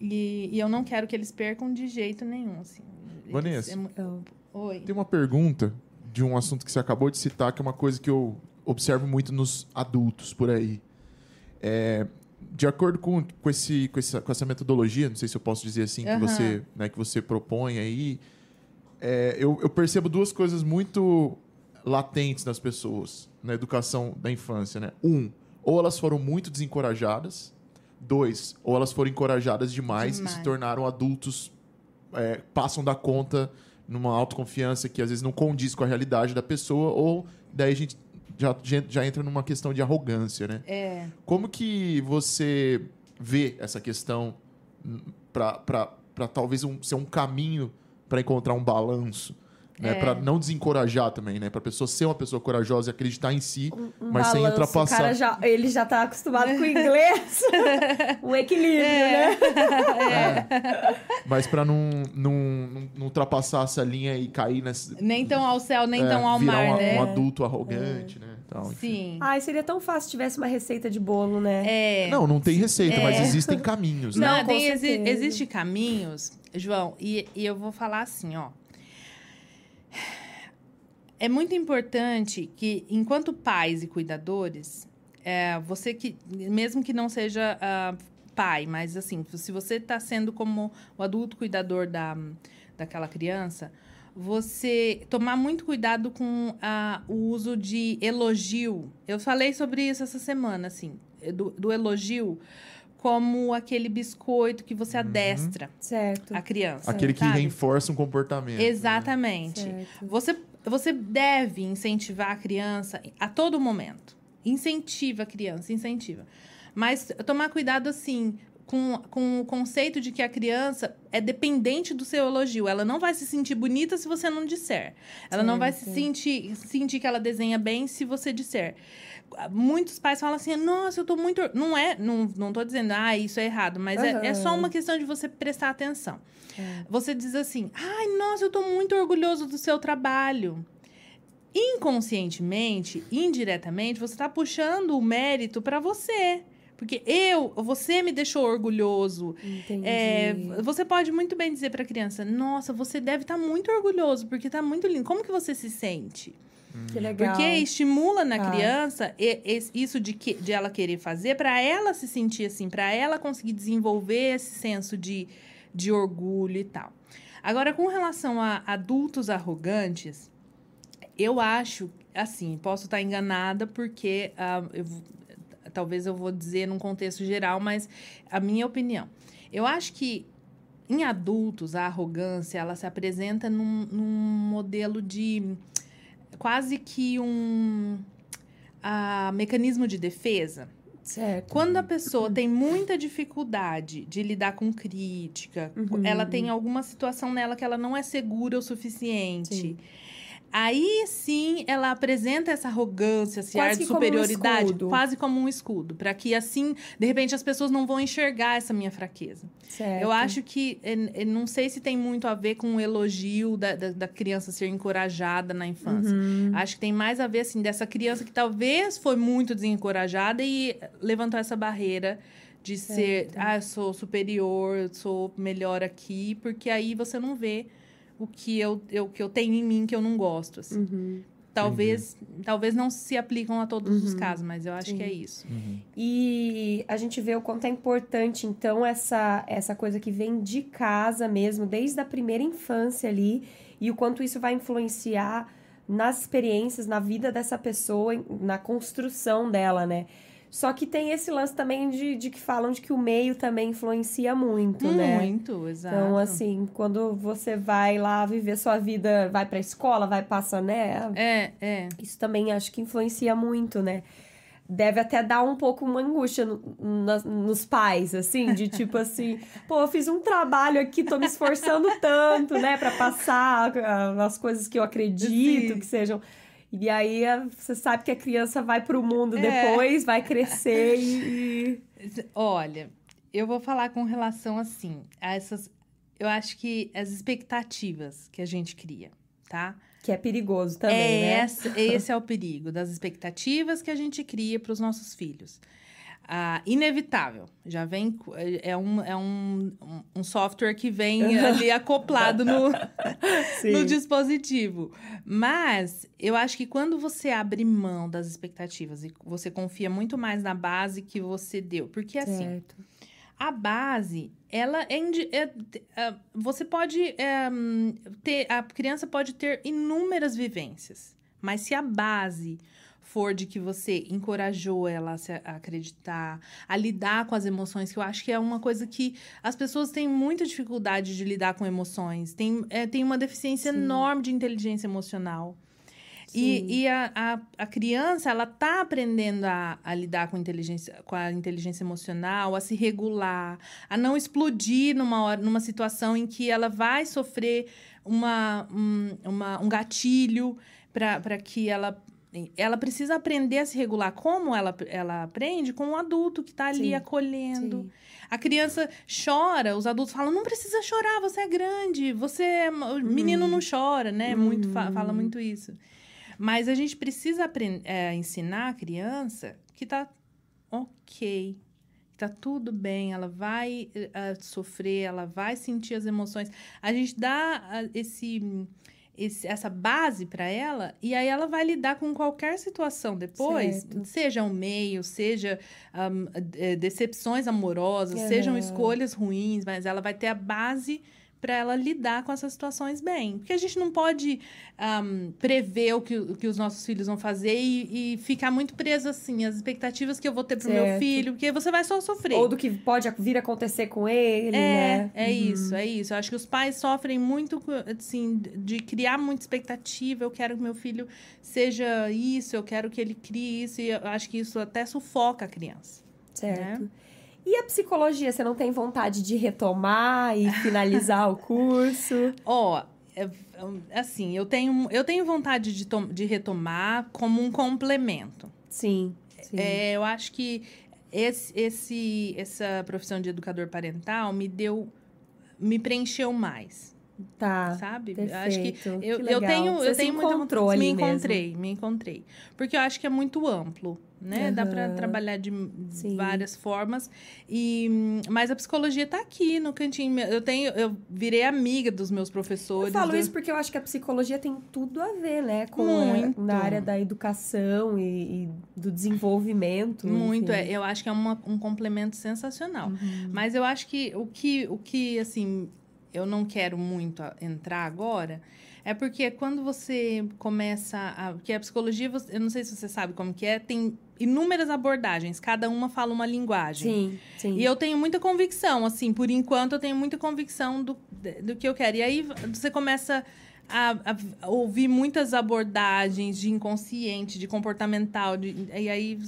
Speaker 3: E, e eu não quero que eles percam de jeito nenhum, assim. Eles-
Speaker 2: Vanessa.
Speaker 3: é Oi.
Speaker 2: Tem uma pergunta de um assunto que você acabou de citar, que é uma coisa que eu observo muito nos adultos por aí. É, de acordo com, com, esse, com, essa, com essa metodologia, não sei se eu posso dizer assim, que,
Speaker 3: Aham.
Speaker 2: você, né, que você propõe aí, é, eu, eu percebo duas coisas muito latentes nas pessoas na educação da infância. Né? Um, ou elas foram muito desencorajadas. Dois, ou elas foram encorajadas demais, e se
Speaker 3: Demais.
Speaker 2: tornaram adultos, é, passam da conta numa autoconfiança que às vezes não condiz com a realidade da pessoa, ou daí a gente já, já entra numa questão de arrogância, né?
Speaker 3: É.
Speaker 2: Como que você vê essa questão para talvez um, ser um caminho para encontrar um balanço? Né?
Speaker 3: É.
Speaker 2: Para não desencorajar também, né? Para pessoa ser uma pessoa corajosa e acreditar em si,
Speaker 1: um
Speaker 2: mas sem
Speaker 1: balanço, o
Speaker 2: ultrapassar.
Speaker 1: cara já, ele já tá acostumado com o inglês. um equilíbrio,
Speaker 3: É.
Speaker 1: né?
Speaker 2: Mas para não, não, não, não ultrapassar essa linha e cair nessa.
Speaker 3: Nem tão ao céu, nem
Speaker 2: é,
Speaker 3: tão ao
Speaker 2: virar
Speaker 3: mar,
Speaker 2: um,
Speaker 3: né?
Speaker 2: um adulto arrogante, né? Tal.
Speaker 3: Sim.
Speaker 1: Ai, seria tão fácil se tivesse uma receita de bolo, né?
Speaker 3: É.
Speaker 2: Não, não tem receita, mas existem caminhos, né?
Speaker 1: Não,
Speaker 3: tem, exi existe caminhos, João, e, e eu vou falar assim, ó. É muito importante que, enquanto pais e cuidadores, é, você que, mesmo que não seja ah, pai, mas assim, se você está sendo como o adulto cuidador da, daquela criança, você tomar muito cuidado com ah, o uso de elogio. Eu falei sobre isso essa semana, assim, do, do elogio como aquele biscoito que você adestra
Speaker 1: Certo.
Speaker 3: a criança.
Speaker 2: Aquele que
Speaker 3: sabe?
Speaker 2: reforça um comportamento. né?
Speaker 3: Exatamente.
Speaker 1: certo.
Speaker 3: Você, você deve incentivar a criança a todo momento. Incentiva a criança, incentiva. Mas tomar cuidado, assim, com, com o conceito de que a criança é dependente do seu elogio. Ela não vai se sentir bonita se você não disser. Ela não vai se
Speaker 1: Certo.
Speaker 3: sentir, sentir que ela desenha bem se você disser. Muitos pais falam assim, nossa, eu tô muito... or-" Não é, não, não tô dizendo, ah, isso é errado. Mas é, é só uma questão de você prestar atenção.
Speaker 1: É.
Speaker 3: Você diz assim, ai, nossa, eu tô muito orgulhoso do seu trabalho. Inconscientemente, indiretamente, você está puxando o mérito para você. Porque eu, você me deixou orgulhoso.
Speaker 1: Entendi.
Speaker 3: É, você pode muito bem dizer para a criança: Nossa, você deve estar muito orgulhoso, porque está muito lindo. Como que você se sente?
Speaker 1: Que legal.
Speaker 3: Porque estimula na
Speaker 1: Tá.
Speaker 3: criança isso de, que, de ela querer fazer para ela se sentir assim, para ela conseguir desenvolver esse senso de, de orgulho e tal. Agora, com relação a adultos arrogantes, eu acho, assim, posso estar enganada porque ah, eu talvez eu vou dizer num contexto geral, mas a minha opinião. Eu acho que em adultos a arrogância ela se apresenta num, num modelo de quase que um ah, mecanismo de defesa.
Speaker 1: Certo.
Speaker 3: Quando a pessoa tem muita dificuldade de lidar com crítica,
Speaker 1: Uhum.
Speaker 3: ela tem alguma situação nela que ela não é segura o suficiente.
Speaker 1: Sim.
Speaker 3: Aí sim ela apresenta essa arrogância, esse
Speaker 1: Quase
Speaker 3: ar de
Speaker 1: que como um
Speaker 3: superioridade, quase como um escudo, para que assim, de repente, as pessoas não vão enxergar essa minha fraqueza.
Speaker 1: Certo.
Speaker 3: Eu acho que, eh, eh, não sei se tem muito a ver com o elogio da, da, da criança ser encorajada na infância.
Speaker 1: Uhum.
Speaker 3: Acho que tem mais a ver, assim, dessa criança que talvez foi muito desencorajada e levantou essa barreira de ser, ah, eu sou superior, eu sou melhor aqui, porque aí você não vê o que eu, eu, que eu tenho em mim que eu não gosto, assim.
Speaker 1: Uhum.
Speaker 3: Talvez, talvez não se aplicam a todos os casos, mas eu acho
Speaker 1: Sim.
Speaker 3: que é isso.
Speaker 1: E a gente vê o quanto é importante, então, essa, essa coisa que vem de casa mesmo, desde a primeira infância ali, e o quanto isso vai influenciar nas experiências, na vida dessa pessoa, na construção dela, né? Só que tem esse lance também de, de que falam de que o meio também influencia muito, né?
Speaker 3: Muito, exato.
Speaker 1: Então, assim, quando você vai lá viver sua vida, vai pra escola, vai passar, né?
Speaker 3: É, é.
Speaker 1: Isso também acho que influencia muito, né? Deve até dar um pouco uma angústia no- nas- nos pais, assim, de tipo assim, pô, eu fiz um trabalho aqui, tô me esforçando tanto, né, pra passar ah, as coisas que eu acredito
Speaker 3: Sim.
Speaker 1: que sejam. E aí você sabe que a criança vai pro mundo
Speaker 3: É.
Speaker 1: depois, vai crescer e.
Speaker 3: Olha, eu vou falar com relação assim a essas. Eu acho que as expectativas que a gente cria, tá?
Speaker 1: que é perigoso também,
Speaker 3: é
Speaker 1: né?
Speaker 3: esse é o perigo das expectativas que a gente cria para os nossos filhos. Ah, inevitável. Já vem. co- É um, é um, um- software que vem ali acoplado no, no dispositivo. Mas eu acho que quando você abre mão das expectativas e você confia muito mais na base que você deu. Porque assim,
Speaker 1: Certo.
Speaker 3: a base, ela é, é- é, você pode é, ter, a criança pode ter inúmeras vivências, mas se a base for de que você encorajou ela a se acreditar, a lidar com as emoções, que eu acho que é uma coisa que as pessoas têm muita dificuldade de lidar com emoções, tem, é, tem uma deficiência
Speaker 1: Sim.
Speaker 3: enorme de inteligência emocional.
Speaker 1: Sim.
Speaker 3: E, e a, a, a criança, ela tá aprendendo a, a lidar com, inteligência, com a inteligência emocional, a se regular, a não explodir numa, hora, numa situação em que ela vai sofrer uma, um, uma, um gatilho para que ela... Ela precisa aprender a se regular. Como ela, ela aprende? Com um adulto que está ali
Speaker 1: Sim,
Speaker 3: acolhendo.
Speaker 1: Sim.
Speaker 3: A criança chora, os adultos falam: não precisa chorar, você é grande, você é. O menino não chora, né? Muito fa- fala muito isso. Mas a gente precisa é, ensinar a criança que tá ok, que tá tudo bem, ela vai eh, sofrer, ela vai sentir as emoções. A gente dá ah, esse. Esse- essa base para ela e aí ela vai lidar com qualquer situação depois,
Speaker 1: Certo.
Speaker 3: seja um meio, seja eh, decepções amorosas,
Speaker 1: Aham.
Speaker 3: sejam escolhas ruins, mas ela vai ter a base para ela lidar com essas situações bem. Porque a gente não pode ahm, prever o que, o que os nossos filhos vão fazer e, e ficar muito preso assim, as expectativas que eu vou ter pro meu
Speaker 1: Certo.
Speaker 3: filho, porque você vai só sofrer.
Speaker 1: Ou do que pode vir a acontecer com ele,
Speaker 3: É,
Speaker 1: né?
Speaker 3: é isso, é isso. Eu acho que os pais sofrem muito, assim, de criar muita expectativa. Eu quero que meu filho seja isso, eu quero que ele crie isso. E eu acho que isso até sufoca a criança.
Speaker 1: Certo.
Speaker 3: né?
Speaker 1: E a psicologia, você não tem vontade de retomar e finalizar o curso?
Speaker 3: Ó, é- assim, eu tenho, eu tenho vontade de, de retomar como um complemento.
Speaker 1: Sim. sim.
Speaker 3: É, eu acho que esse, esse, essa profissão de educador parental me deu, me preencheu mais.
Speaker 1: Tá.
Speaker 3: sabe?
Speaker 1: Perfeito.
Speaker 3: Acho que eu,
Speaker 1: Que
Speaker 3: eu tenho,
Speaker 1: Você
Speaker 3: eu
Speaker 1: se
Speaker 3: tenho muita
Speaker 1: encontrou
Speaker 3: vontade-
Speaker 1: ali
Speaker 3: me
Speaker 1: mesmo.
Speaker 3: encontrei, me encontrei, porque eu acho que é muito amplo, né? Dá para trabalhar de
Speaker 1: Sim.
Speaker 3: várias formas e hum, mas a psicologia tá aqui no cantinho. Eu tenho, eu virei amiga dos meus
Speaker 1: Eu
Speaker 3: professores.
Speaker 1: falo
Speaker 3: do-
Speaker 1: isso porque eu acho que a psicologia tem tudo a ver, né? Com a-
Speaker 3: Muito.
Speaker 1: na área da educação e, e do desenvolvimento.
Speaker 3: muito,
Speaker 1: enfim.
Speaker 3: é, eu acho que é uma- um complemento sensacional. Mas eu acho que o que, o que assim, eu não quero muito a- entrar agora é porque quando você começa a. Porque a psicologia, eu não sei se você sabe como que é, tem inúmeras abordagens, cada uma fala uma linguagem.
Speaker 1: Sim, sim.
Speaker 3: E eu tenho muita convicção, assim, por enquanto eu tenho muita convicção do, do que eu quero. E aí você começa a, a ouvir muitas abordagens de inconsciente, de comportamental, de, e aí.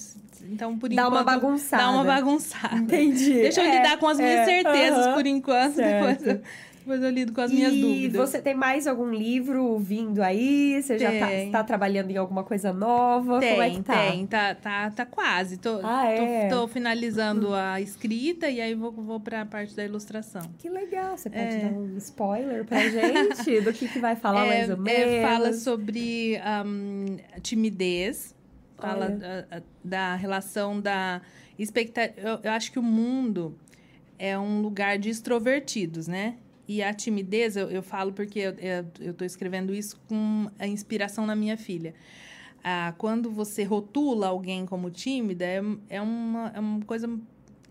Speaker 3: Então, por
Speaker 1: Dá
Speaker 3: enquanto.
Speaker 1: uma bagunçada.
Speaker 3: Dá uma bagunçada.
Speaker 1: Entendi.
Speaker 3: Deixa eu
Speaker 1: É,
Speaker 3: lidar com as minhas
Speaker 1: é,
Speaker 3: certezas
Speaker 1: aham.
Speaker 3: por enquanto.
Speaker 1: Certo.
Speaker 3: Depois eu- Depois eu lido com as minhas
Speaker 1: e
Speaker 3: dúvidas.
Speaker 1: você tem mais algum livro vindo aí? Você já tá,
Speaker 3: Tem.
Speaker 1: tá trabalhando em alguma coisa nova?
Speaker 3: Tem,
Speaker 1: Como é que tá?
Speaker 3: tem, tá, tá, tá quase. Tô,
Speaker 1: Ah, é?
Speaker 3: tô, tô finalizando a escrita e aí vou, vou pra parte da ilustração.
Speaker 1: Que legal. Você pode
Speaker 3: É.
Speaker 1: dar um spoiler pra gente do que, que vai falar mais ou menos?
Speaker 3: é, fala sobre ahm, timidez, fala da, da relação da expectativa. Eu, eu acho que o mundo é um lugar de extrovertidos, né? E a timidez, eu, eu falo porque eu, tô escrevendo isso com a inspiração na minha filha. Ah, quando você rotula alguém como tímida, é, é, uma, é uma coisa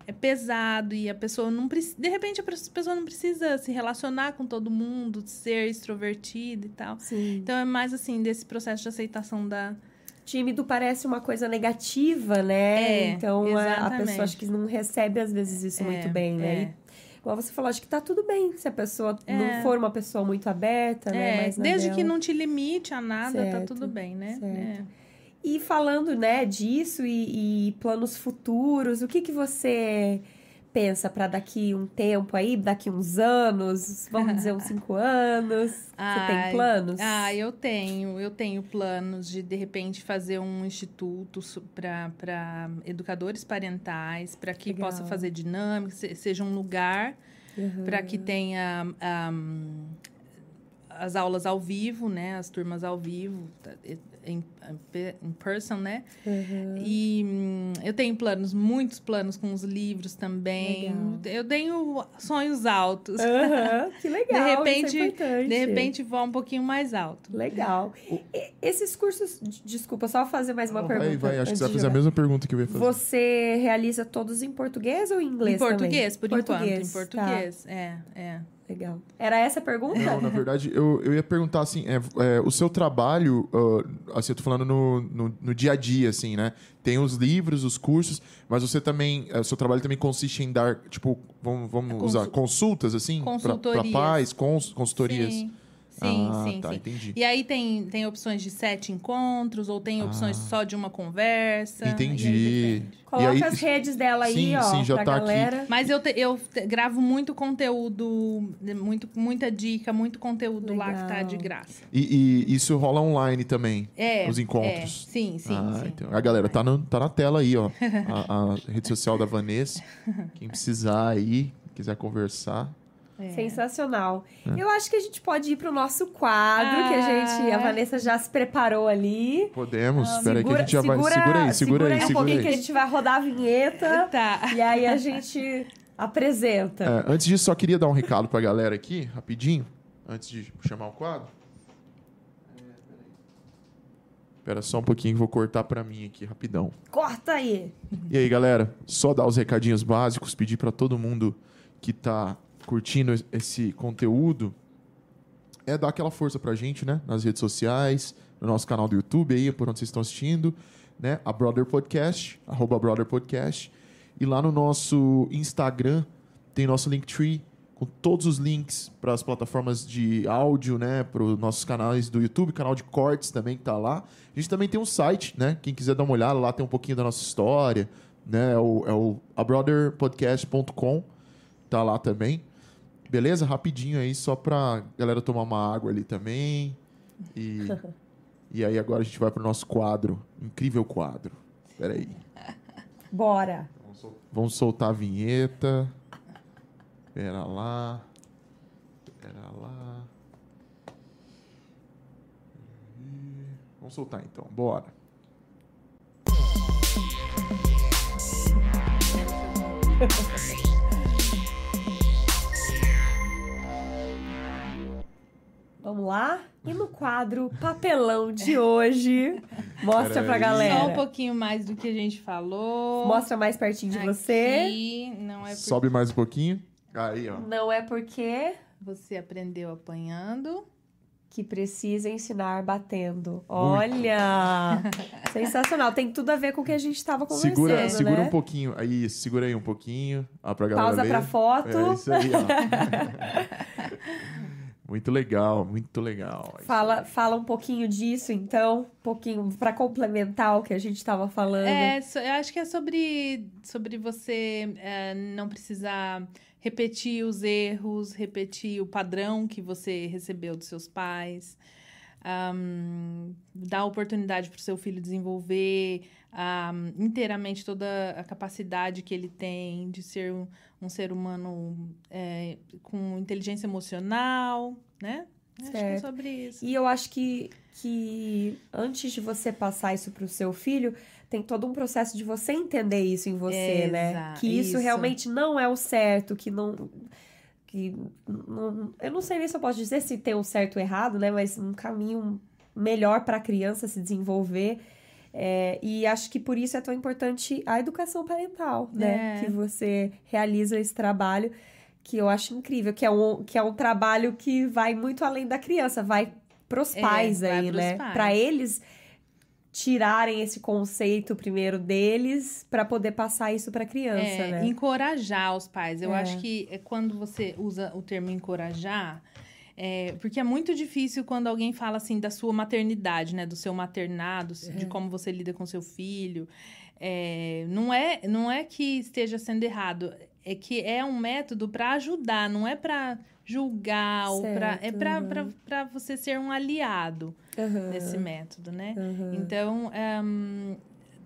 Speaker 3: é pesado e a pessoa não precisa. De repente, a pessoa não precisa se relacionar com todo mundo, ser extrovertida e tal.
Speaker 1: Sim.
Speaker 3: Então é mais assim, desse processo de aceitação da.
Speaker 1: Tímido parece uma coisa negativa, né?
Speaker 3: É,
Speaker 1: então a- a pessoa acho que não recebe às vezes isso
Speaker 3: É,
Speaker 1: muito bem, né?
Speaker 3: É.
Speaker 1: Igual você falou, acho que tá tudo bem se a pessoa
Speaker 3: É.
Speaker 1: não for uma pessoa muito aberta, né?
Speaker 3: É,
Speaker 1: Mais na
Speaker 3: desde
Speaker 1: dela.
Speaker 3: que não te limite a nada, tá
Speaker 1: Certo,
Speaker 3: tudo bem, né?
Speaker 1: certo. E falando, né, disso e, e planos futuros, o que que você pensa pra daqui um tempo aí, daqui uns anos, vamos dizer uns cinco anos? Você tem planos?
Speaker 3: Ah, eu tenho. Eu tenho planos de, de repente, fazer um instituto para educadores parentais, para que
Speaker 1: Legal.
Speaker 3: possa fazer dinâmica, se- seja um lugar
Speaker 1: Uhum.
Speaker 3: para que tenha ahm, as aulas ao vivo, né? As turmas ao vivo, tá, em, person, né?
Speaker 1: Uhum.
Speaker 3: E hum, eu tenho planos, muitos planos com os livros também.
Speaker 1: Legal.
Speaker 3: Eu tenho sonhos altos.
Speaker 1: Aham, que legal.
Speaker 3: De repente-
Speaker 1: isso é importante.
Speaker 3: De repente, voar um pouquinho mais alto.
Speaker 1: Legal. E- esses cursos, desculpa, só fazer mais uma
Speaker 2: Não,
Speaker 1: pergunta.
Speaker 2: vai, vai, acho que você vai fazer a mesma pergunta que eu ia fazer.
Speaker 1: Você realiza todos em português ou em inglês
Speaker 3: em português,
Speaker 1: também?
Speaker 3: por enquanto. Em
Speaker 1: tá.
Speaker 3: português. É, é.
Speaker 1: Legal. Era essa a pergunta?
Speaker 2: Não, na verdade, eu, eu ia perguntar assim, é, é, o seu trabalho, ah, assim, eu tô falando no, no, no dia a dia, assim, né? Tem os livros, os cursos, mas você também, eh, o seu trabalho também consiste em dar, tipo, vamos, vamos
Speaker 3: Consul-
Speaker 2: usar consultas, assim?
Speaker 3: Consultorias.
Speaker 2: pais, cons, consultorias?
Speaker 3: Sim, sim,
Speaker 2: ah,
Speaker 3: sim.
Speaker 2: tá,
Speaker 3: sim.
Speaker 2: entendi.
Speaker 3: E aí tem, tem opções de sete encontros, ou tem opções
Speaker 2: Ah.
Speaker 3: só de uma conversa. e aí
Speaker 2: Entendi.
Speaker 1: Coloca
Speaker 2: E aí-
Speaker 1: as redes dela aí,
Speaker 2: Sim,
Speaker 1: ó,
Speaker 2: sim, já
Speaker 1: pra
Speaker 2: tá aqui.
Speaker 1: galera.
Speaker 3: Mas eu, te- eu te- gravo muito conteúdo, muito, muita dica, muito conteúdo lá que tá
Speaker 1: Legal.
Speaker 3: de graça.
Speaker 2: E, e isso rola online também?
Speaker 3: É.
Speaker 2: Os encontros?
Speaker 3: é. Sim, sim,
Speaker 2: ah,
Speaker 3: sim.
Speaker 2: então. A galera tá, no, tá na tela aí, ó. A, a rede social da Vanessa. Quem precisar aí, quiser conversar.
Speaker 3: É.
Speaker 1: Sensacional. Eu acho que a gente pode ir pro nosso quadro, que a gente, a
Speaker 3: Ah.
Speaker 1: Vanessa já se preparou ali.
Speaker 2: Podemos. Espera aí que a gente já
Speaker 1: segura,
Speaker 2: vai. Segura aí, segura aí,
Speaker 1: um
Speaker 2: segura
Speaker 1: pouquinho
Speaker 2: aí.
Speaker 1: que a gente vai rodar a vinheta
Speaker 3: Tá.
Speaker 1: e aí a gente apresenta.
Speaker 2: É, antes disso, só queria dar um recado pra galera aqui, rapidinho, antes de chamar o quadro. Espera só um pouquinho que vou cortar pra mim aqui, rapidão.
Speaker 1: Corta aí.
Speaker 2: E aí, galera, só dar os recadinhos básicos, pedir pra todo mundo que tá curtindo esse conteúdo é dar aquela força pra gente, né? Nas redes sociais, no nosso canal do YouTube aí, por onde vocês estão assistindo, né? A Brother Podcast, arroba Brother Podcast. E lá no nosso Instagram tem nosso Linktree com todos os links para as plataformas de áudio, né? Para os nossos canais do YouTube, canal de cortes também que tá lá. A gente também tem um site, né? Quem quiser dar uma olhada, lá tem um pouquinho da nossa história, né? É o, é o abrotherpodcast.com, tá lá também. Beleza? Rapidinho aí, só pra galera tomar uma água ali também. E, e aí agora a gente vai pro nosso quadro, incrível quadro. Pera aí.
Speaker 1: Bora.
Speaker 2: Vamos soltar a vinheta. Pera lá. Pera lá. Vamos soltar então, bora.
Speaker 1: Vamos lá? E no quadro papelão de hoje, mostra pra
Speaker 2: Peraí.
Speaker 1: galera.
Speaker 3: Só um pouquinho mais do que a gente falou.
Speaker 1: Mostra mais pertinho de você.
Speaker 3: Aqui, não é porque
Speaker 2: Sobe mais um pouquinho. Aí, ó.
Speaker 1: Não é porque
Speaker 3: você aprendeu apanhando.
Speaker 1: que precisa ensinar batendo. Olha! Sensacional. Tem tudo a ver com o que a gente estava conversando,
Speaker 2: Segura, segura
Speaker 1: né?
Speaker 2: um pouquinho. Aí, segura aí um pouquinho. Ó, pra galera
Speaker 1: Pausa
Speaker 2: ler.
Speaker 1: pra foto.
Speaker 2: É isso aí, ó. muito legal, muito legal.
Speaker 1: Fala, fala um pouquinho disso, então, um pouquinho para complementar o que a gente estava falando.
Speaker 3: É, so- eu acho que é sobre, sobre você é, não precisar repetir os erros, repetir o padrão que você recebeu dos seus pais, um, dar oportunidade para o seu filho desenvolver um, inteiramente toda a capacidade que ele tem de ser um, um ser humano é, com inteligência emocional, né? Acho que é sobre isso.
Speaker 1: E eu acho que, que antes de você passar isso para o seu filho, tem todo um processo de você entender isso em você, né? Que isso, isso, realmente não é o certo, que não. Que não, eu não sei nem se eu posso dizer se tem um certo ou errado, né? Mas um caminho melhor para a criança se desenvolver. É, e acho que por isso é tão importante a educação parental, né? É. Que você realiza esse trabalho que eu acho incrível, que é um, que é um trabalho que vai muito além da criança, vai pros é, pais aí, né? Para eles tirarem esse conceito primeiro deles para poder passar isso para criança,
Speaker 3: é,
Speaker 1: né?
Speaker 3: Encorajar os pais. Eu é. acho que é quando você usa o termo encorajar, é, porque é muito difícil quando alguém fala assim da sua maternidade, né? Do seu maternado, de é. como você lida com seu filho. É, não, é, não é que esteja sendo errado, é que é um método para ajudar, não é para julgar, certo, ou pra, é para uhum. você ser um aliado uhum. nesse método, né? Uhum. Então, um,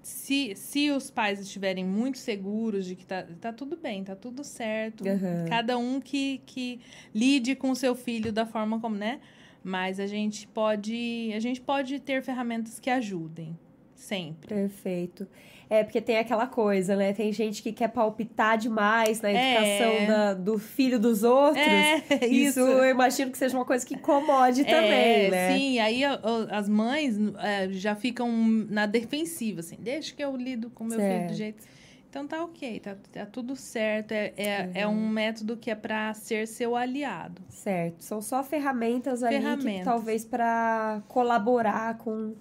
Speaker 3: se, se os pais estiverem muito seguros de que tá, tá tudo bem, tá tudo certo, cada um que, que lide com o seu filho da forma como, né? Mas a gente pode, a gente pode ter ferramentas que ajudem, sempre.
Speaker 1: Perfeito. É, porque tem aquela coisa, né? Tem gente que quer palpitar demais na educação é. da, do filho dos outros. É, isso. isso. eu imagino que seja uma coisa que incomode é, também, né?
Speaker 3: Sim, aí as mães é, já ficam na defensiva, assim. Deixa que eu lido com meu certo. filho do jeito... Então tá ok, tá, tá tudo certo. É, é, é um método que é para ser seu aliado.
Speaker 1: Certo. São só ferramentas, ferramentas. ali que talvez para colaborar com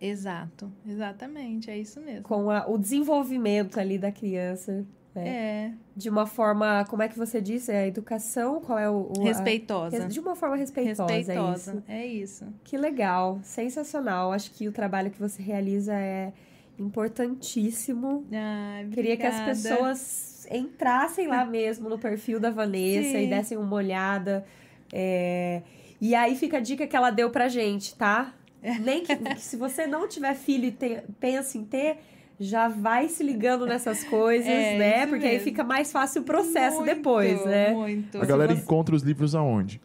Speaker 3: Exato, exatamente, é isso mesmo.
Speaker 1: Com a, o desenvolvimento ali da criança. Né?
Speaker 3: É.
Speaker 1: De uma forma, como é que você disse? É a educação? Qual é o. o
Speaker 3: respeitosa.
Speaker 1: A, de uma forma respeitosa. Respeitosa,
Speaker 3: é isso. é isso.
Speaker 1: Que legal, sensacional. Acho que o trabalho que você realiza é importantíssimo.
Speaker 3: Ah,
Speaker 1: Queria que as pessoas entrassem lá mesmo no perfil da Vanessa Sim. e dessem uma olhada. É... E aí fica a dica que ela deu pra gente, tá? Nem que, que, se você não tiver filho e ter, pensa em ter, já vai se ligando nessas coisas, é, né? Porque mesmo. aí fica mais fácil o processo muito, depois, né?
Speaker 3: Muito.
Speaker 2: A galera você... encontra os livros aonde?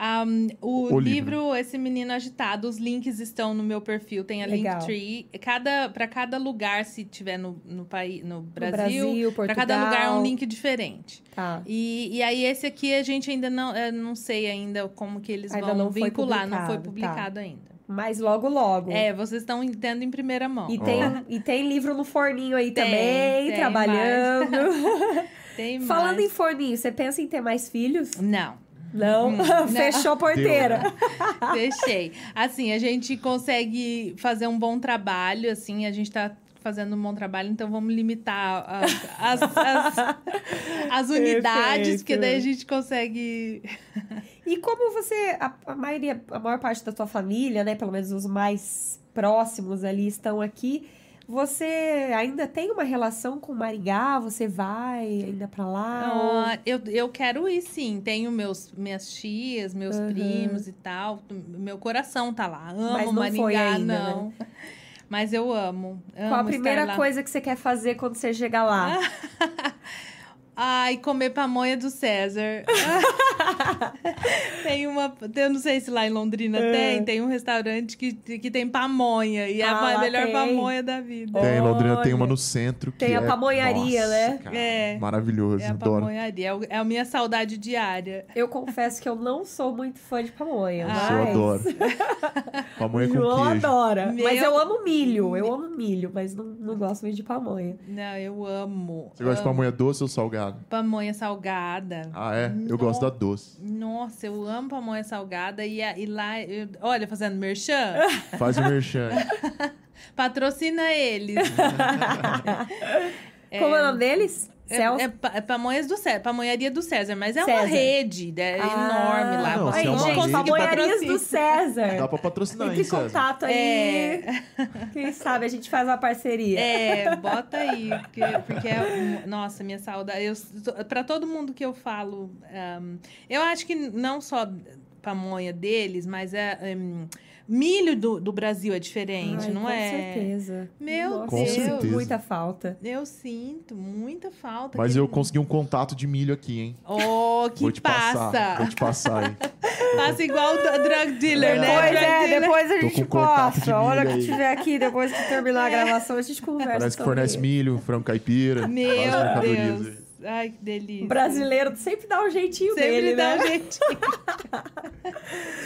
Speaker 3: Um, o, o livro, livro, Esse Menino Agitado, os links estão no meu perfil, tem a Linktree. Cada, para cada lugar, se tiver no, no, país, no Brasil,
Speaker 1: Brasil
Speaker 3: para cada lugar é um link diferente.
Speaker 1: Tá.
Speaker 3: E, e aí, esse aqui a gente ainda não, não sei ainda como que eles ainda vão vincular, não foi publicado tá. ainda.
Speaker 1: Mas logo, logo.
Speaker 3: É, vocês estão tendo em primeira mão.
Speaker 1: E tem, oh. e tem livro no forninho aí tem, também, tem trabalhando.
Speaker 3: tem mais.
Speaker 1: Falando em forninho, você pensa em ter mais filhos?
Speaker 3: Não.
Speaker 1: Não? Hum, Fechou a porteira.
Speaker 3: Deixei. Assim, a gente consegue fazer um bom trabalho, assim, a gente tá fazendo um bom trabalho, então vamos limitar as, as, as, as unidades, Perfeito. porque daí a gente consegue.
Speaker 1: e como você, a, a, maioria, a maior parte da tua família, né, pelo menos os mais próximos ali estão aqui, você ainda tem uma relação com Maringá? Você vai ainda para lá?
Speaker 3: Uh, eu, eu quero ir, sim. Tenho meus, minhas tias, meus uhum. primos e tal. Meu coração tá lá. Amo Mas não Maringá, foi ainda, não. Né? Mas eu amo. amo
Speaker 1: Qual a primeira coisa que você quer fazer quando você chegar lá?
Speaker 3: Ai, comer pamonha do César. tem uma. Eu não sei se lá em Londrina é. tem. Tem um restaurante que, que tem pamonha. E é ah, a melhor tem. pamonha da vida.
Speaker 2: Tem, em Londrina tem uma no centro.
Speaker 1: Tem a
Speaker 2: é,
Speaker 1: pamonharia,
Speaker 2: nossa,
Speaker 1: né?
Speaker 2: Cara, é. Maravilhoso. É
Speaker 3: a
Speaker 2: adoro.
Speaker 3: pamonharia. É, é a minha saudade diária.
Speaker 1: Eu confesso que eu não sou muito fã de pamonha.
Speaker 2: Ah, mas... Eu adoro. pamonha com
Speaker 1: João
Speaker 2: queijo.
Speaker 1: adora. Meu... Mas eu amo milho. Eu amo milho, mas não, não gosto muito de pamonha.
Speaker 3: Não, eu amo.
Speaker 2: Você gosta de pamonha doce ou salgada? Salgado?
Speaker 3: Pamonha salgada.
Speaker 2: Ah, é? Eu no... gosto da doce.
Speaker 3: Nossa, eu amo pamonha salgada. E, e lá, eu... olha, fazendo merchan.
Speaker 2: Faz o merchan.
Speaker 3: Patrocina eles.
Speaker 1: é... Como é o nome deles?
Speaker 3: É, é, pa- é Pamonhas do César, Pamonharia do César, mas é uma
Speaker 1: César.
Speaker 3: rede né,
Speaker 1: Ah,
Speaker 3: enorme lá.
Speaker 2: não,
Speaker 3: Você
Speaker 2: se é
Speaker 1: Aí,
Speaker 2: uma
Speaker 1: gente,
Speaker 2: rede,
Speaker 1: pamonharias
Speaker 3: patrocínio.
Speaker 1: do César.
Speaker 2: Dá pra patrocinar,
Speaker 1: Entre
Speaker 2: hein, César?
Speaker 1: contato aí.
Speaker 3: É.
Speaker 1: Quem sabe a gente faz uma parceria.
Speaker 3: É, bota aí, porque, porque é, um- nossa, minha saudade. Eu, pra todo mundo que eu falo, ahm, eu acho que não só pamonha deles, mas é ahm, milho do, do Brasil é diferente,
Speaker 1: Ai,
Speaker 3: não
Speaker 1: com
Speaker 3: é?
Speaker 1: certeza.
Speaker 3: Meu
Speaker 1: Nossa,
Speaker 2: Com
Speaker 3: Deus.
Speaker 2: certeza.
Speaker 1: Muita falta.
Speaker 3: Eu sinto muita falta.
Speaker 2: Mas eu consegui um contato de milho aqui, hein?
Speaker 3: Oh, que
Speaker 2: Vou te
Speaker 3: passa!
Speaker 2: passar. Vou te passar, hein?
Speaker 3: Passa igual o drug dealer, né?
Speaker 1: Depois,
Speaker 3: Drug
Speaker 1: é,
Speaker 3: dealer.
Speaker 1: depois a gente
Speaker 2: com contato de
Speaker 1: passa. A hora
Speaker 2: milho
Speaker 1: que tiver aqui, depois que terminar a gravação, a gente conversa.
Speaker 2: Parece que fornece
Speaker 1: isso.
Speaker 2: milho, frango caipira.
Speaker 3: Meu Deus.
Speaker 2: aí.
Speaker 3: Ai, que delícia.
Speaker 1: O brasileiro sempre dá um jeitinho
Speaker 3: Sempre
Speaker 1: dele,
Speaker 3: dá
Speaker 1: né?
Speaker 3: um jeitinho.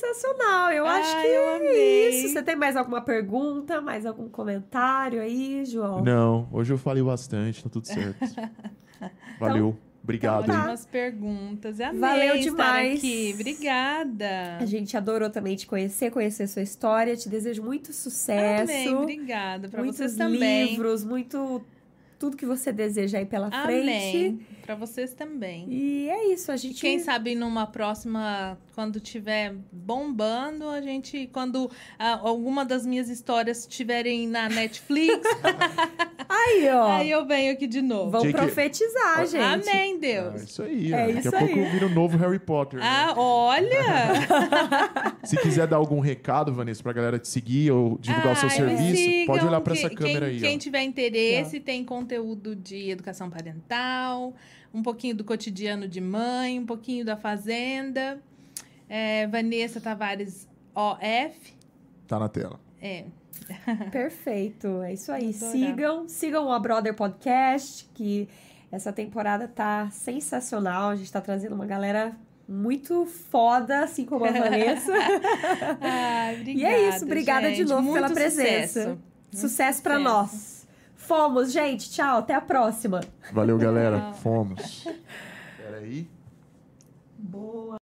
Speaker 1: Sensacional. Eu acho
Speaker 3: Ai,
Speaker 1: que
Speaker 3: eu
Speaker 1: é
Speaker 3: amei.
Speaker 1: isso. Você tem mais alguma pergunta, mais algum comentário aí, João?
Speaker 2: Não, hoje eu falei bastante, tá tudo certo. Valeu. Obrigado,
Speaker 1: então tá.
Speaker 3: Ótimas perguntas. Amei
Speaker 1: Valeu
Speaker 3: estar
Speaker 1: demais.
Speaker 3: aqui. Obrigada.
Speaker 1: A gente adorou também te conhecer, conhecer sua história. Te desejo muito sucesso.
Speaker 3: Amém. Obrigada. Para
Speaker 1: muitos
Speaker 3: vocês também.
Speaker 1: livros, muito tudo que você deseja aí pela frente.
Speaker 3: Para vocês também.
Speaker 1: E é isso, a gente
Speaker 3: Quem sabe numa próxima, quando tiver bombando, a gente, quando ah, alguma das minhas histórias estiverem na Netflix,
Speaker 1: aí, ó.
Speaker 3: aí eu venho aqui de novo.
Speaker 1: Vão
Speaker 2: Jake-
Speaker 1: profetizar, gente.
Speaker 3: Amém,
Speaker 2: Ah,
Speaker 3: Deus.
Speaker 2: isso aí,
Speaker 1: É
Speaker 2: ó. Daqui
Speaker 1: isso
Speaker 2: a pouco
Speaker 1: aí.
Speaker 2: eu viro o novo Harry Potter. né?
Speaker 3: Ah, olha!
Speaker 2: Se quiser dar algum recado, Vanessa, pra galera te seguir ou divulgar o seu
Speaker 3: Ai, me
Speaker 2: serviço,
Speaker 3: sigam.
Speaker 2: pode olhar pra essa
Speaker 3: Quem-
Speaker 2: câmera
Speaker 3: quem,
Speaker 2: aí.
Speaker 3: Quem
Speaker 2: ó.
Speaker 3: tiver interesse, tem conteúdo de educação parental, um pouquinho do cotidiano de mãe, um pouquinho da fazenda. É, Vanessa Tavares OF.
Speaker 2: Tá na tela.
Speaker 3: É,
Speaker 1: Perfeito, é isso aí. Sigam, sigam o A Brother Podcast, que essa temporada tá sensacional. A gente tá trazendo uma galera muito foda, assim como a Vanessa. E
Speaker 3: obrigada,
Speaker 1: é isso, obrigada de
Speaker 3: gente.
Speaker 1: novo
Speaker 3: Muito
Speaker 1: pela presença.
Speaker 3: Sucesso.
Speaker 1: Sucesso pra
Speaker 3: sucesso.
Speaker 1: nós. Fomos, gente. Tchau, até a próxima.
Speaker 2: Valeu, galera. Fomos. Peraí.
Speaker 1: Boa.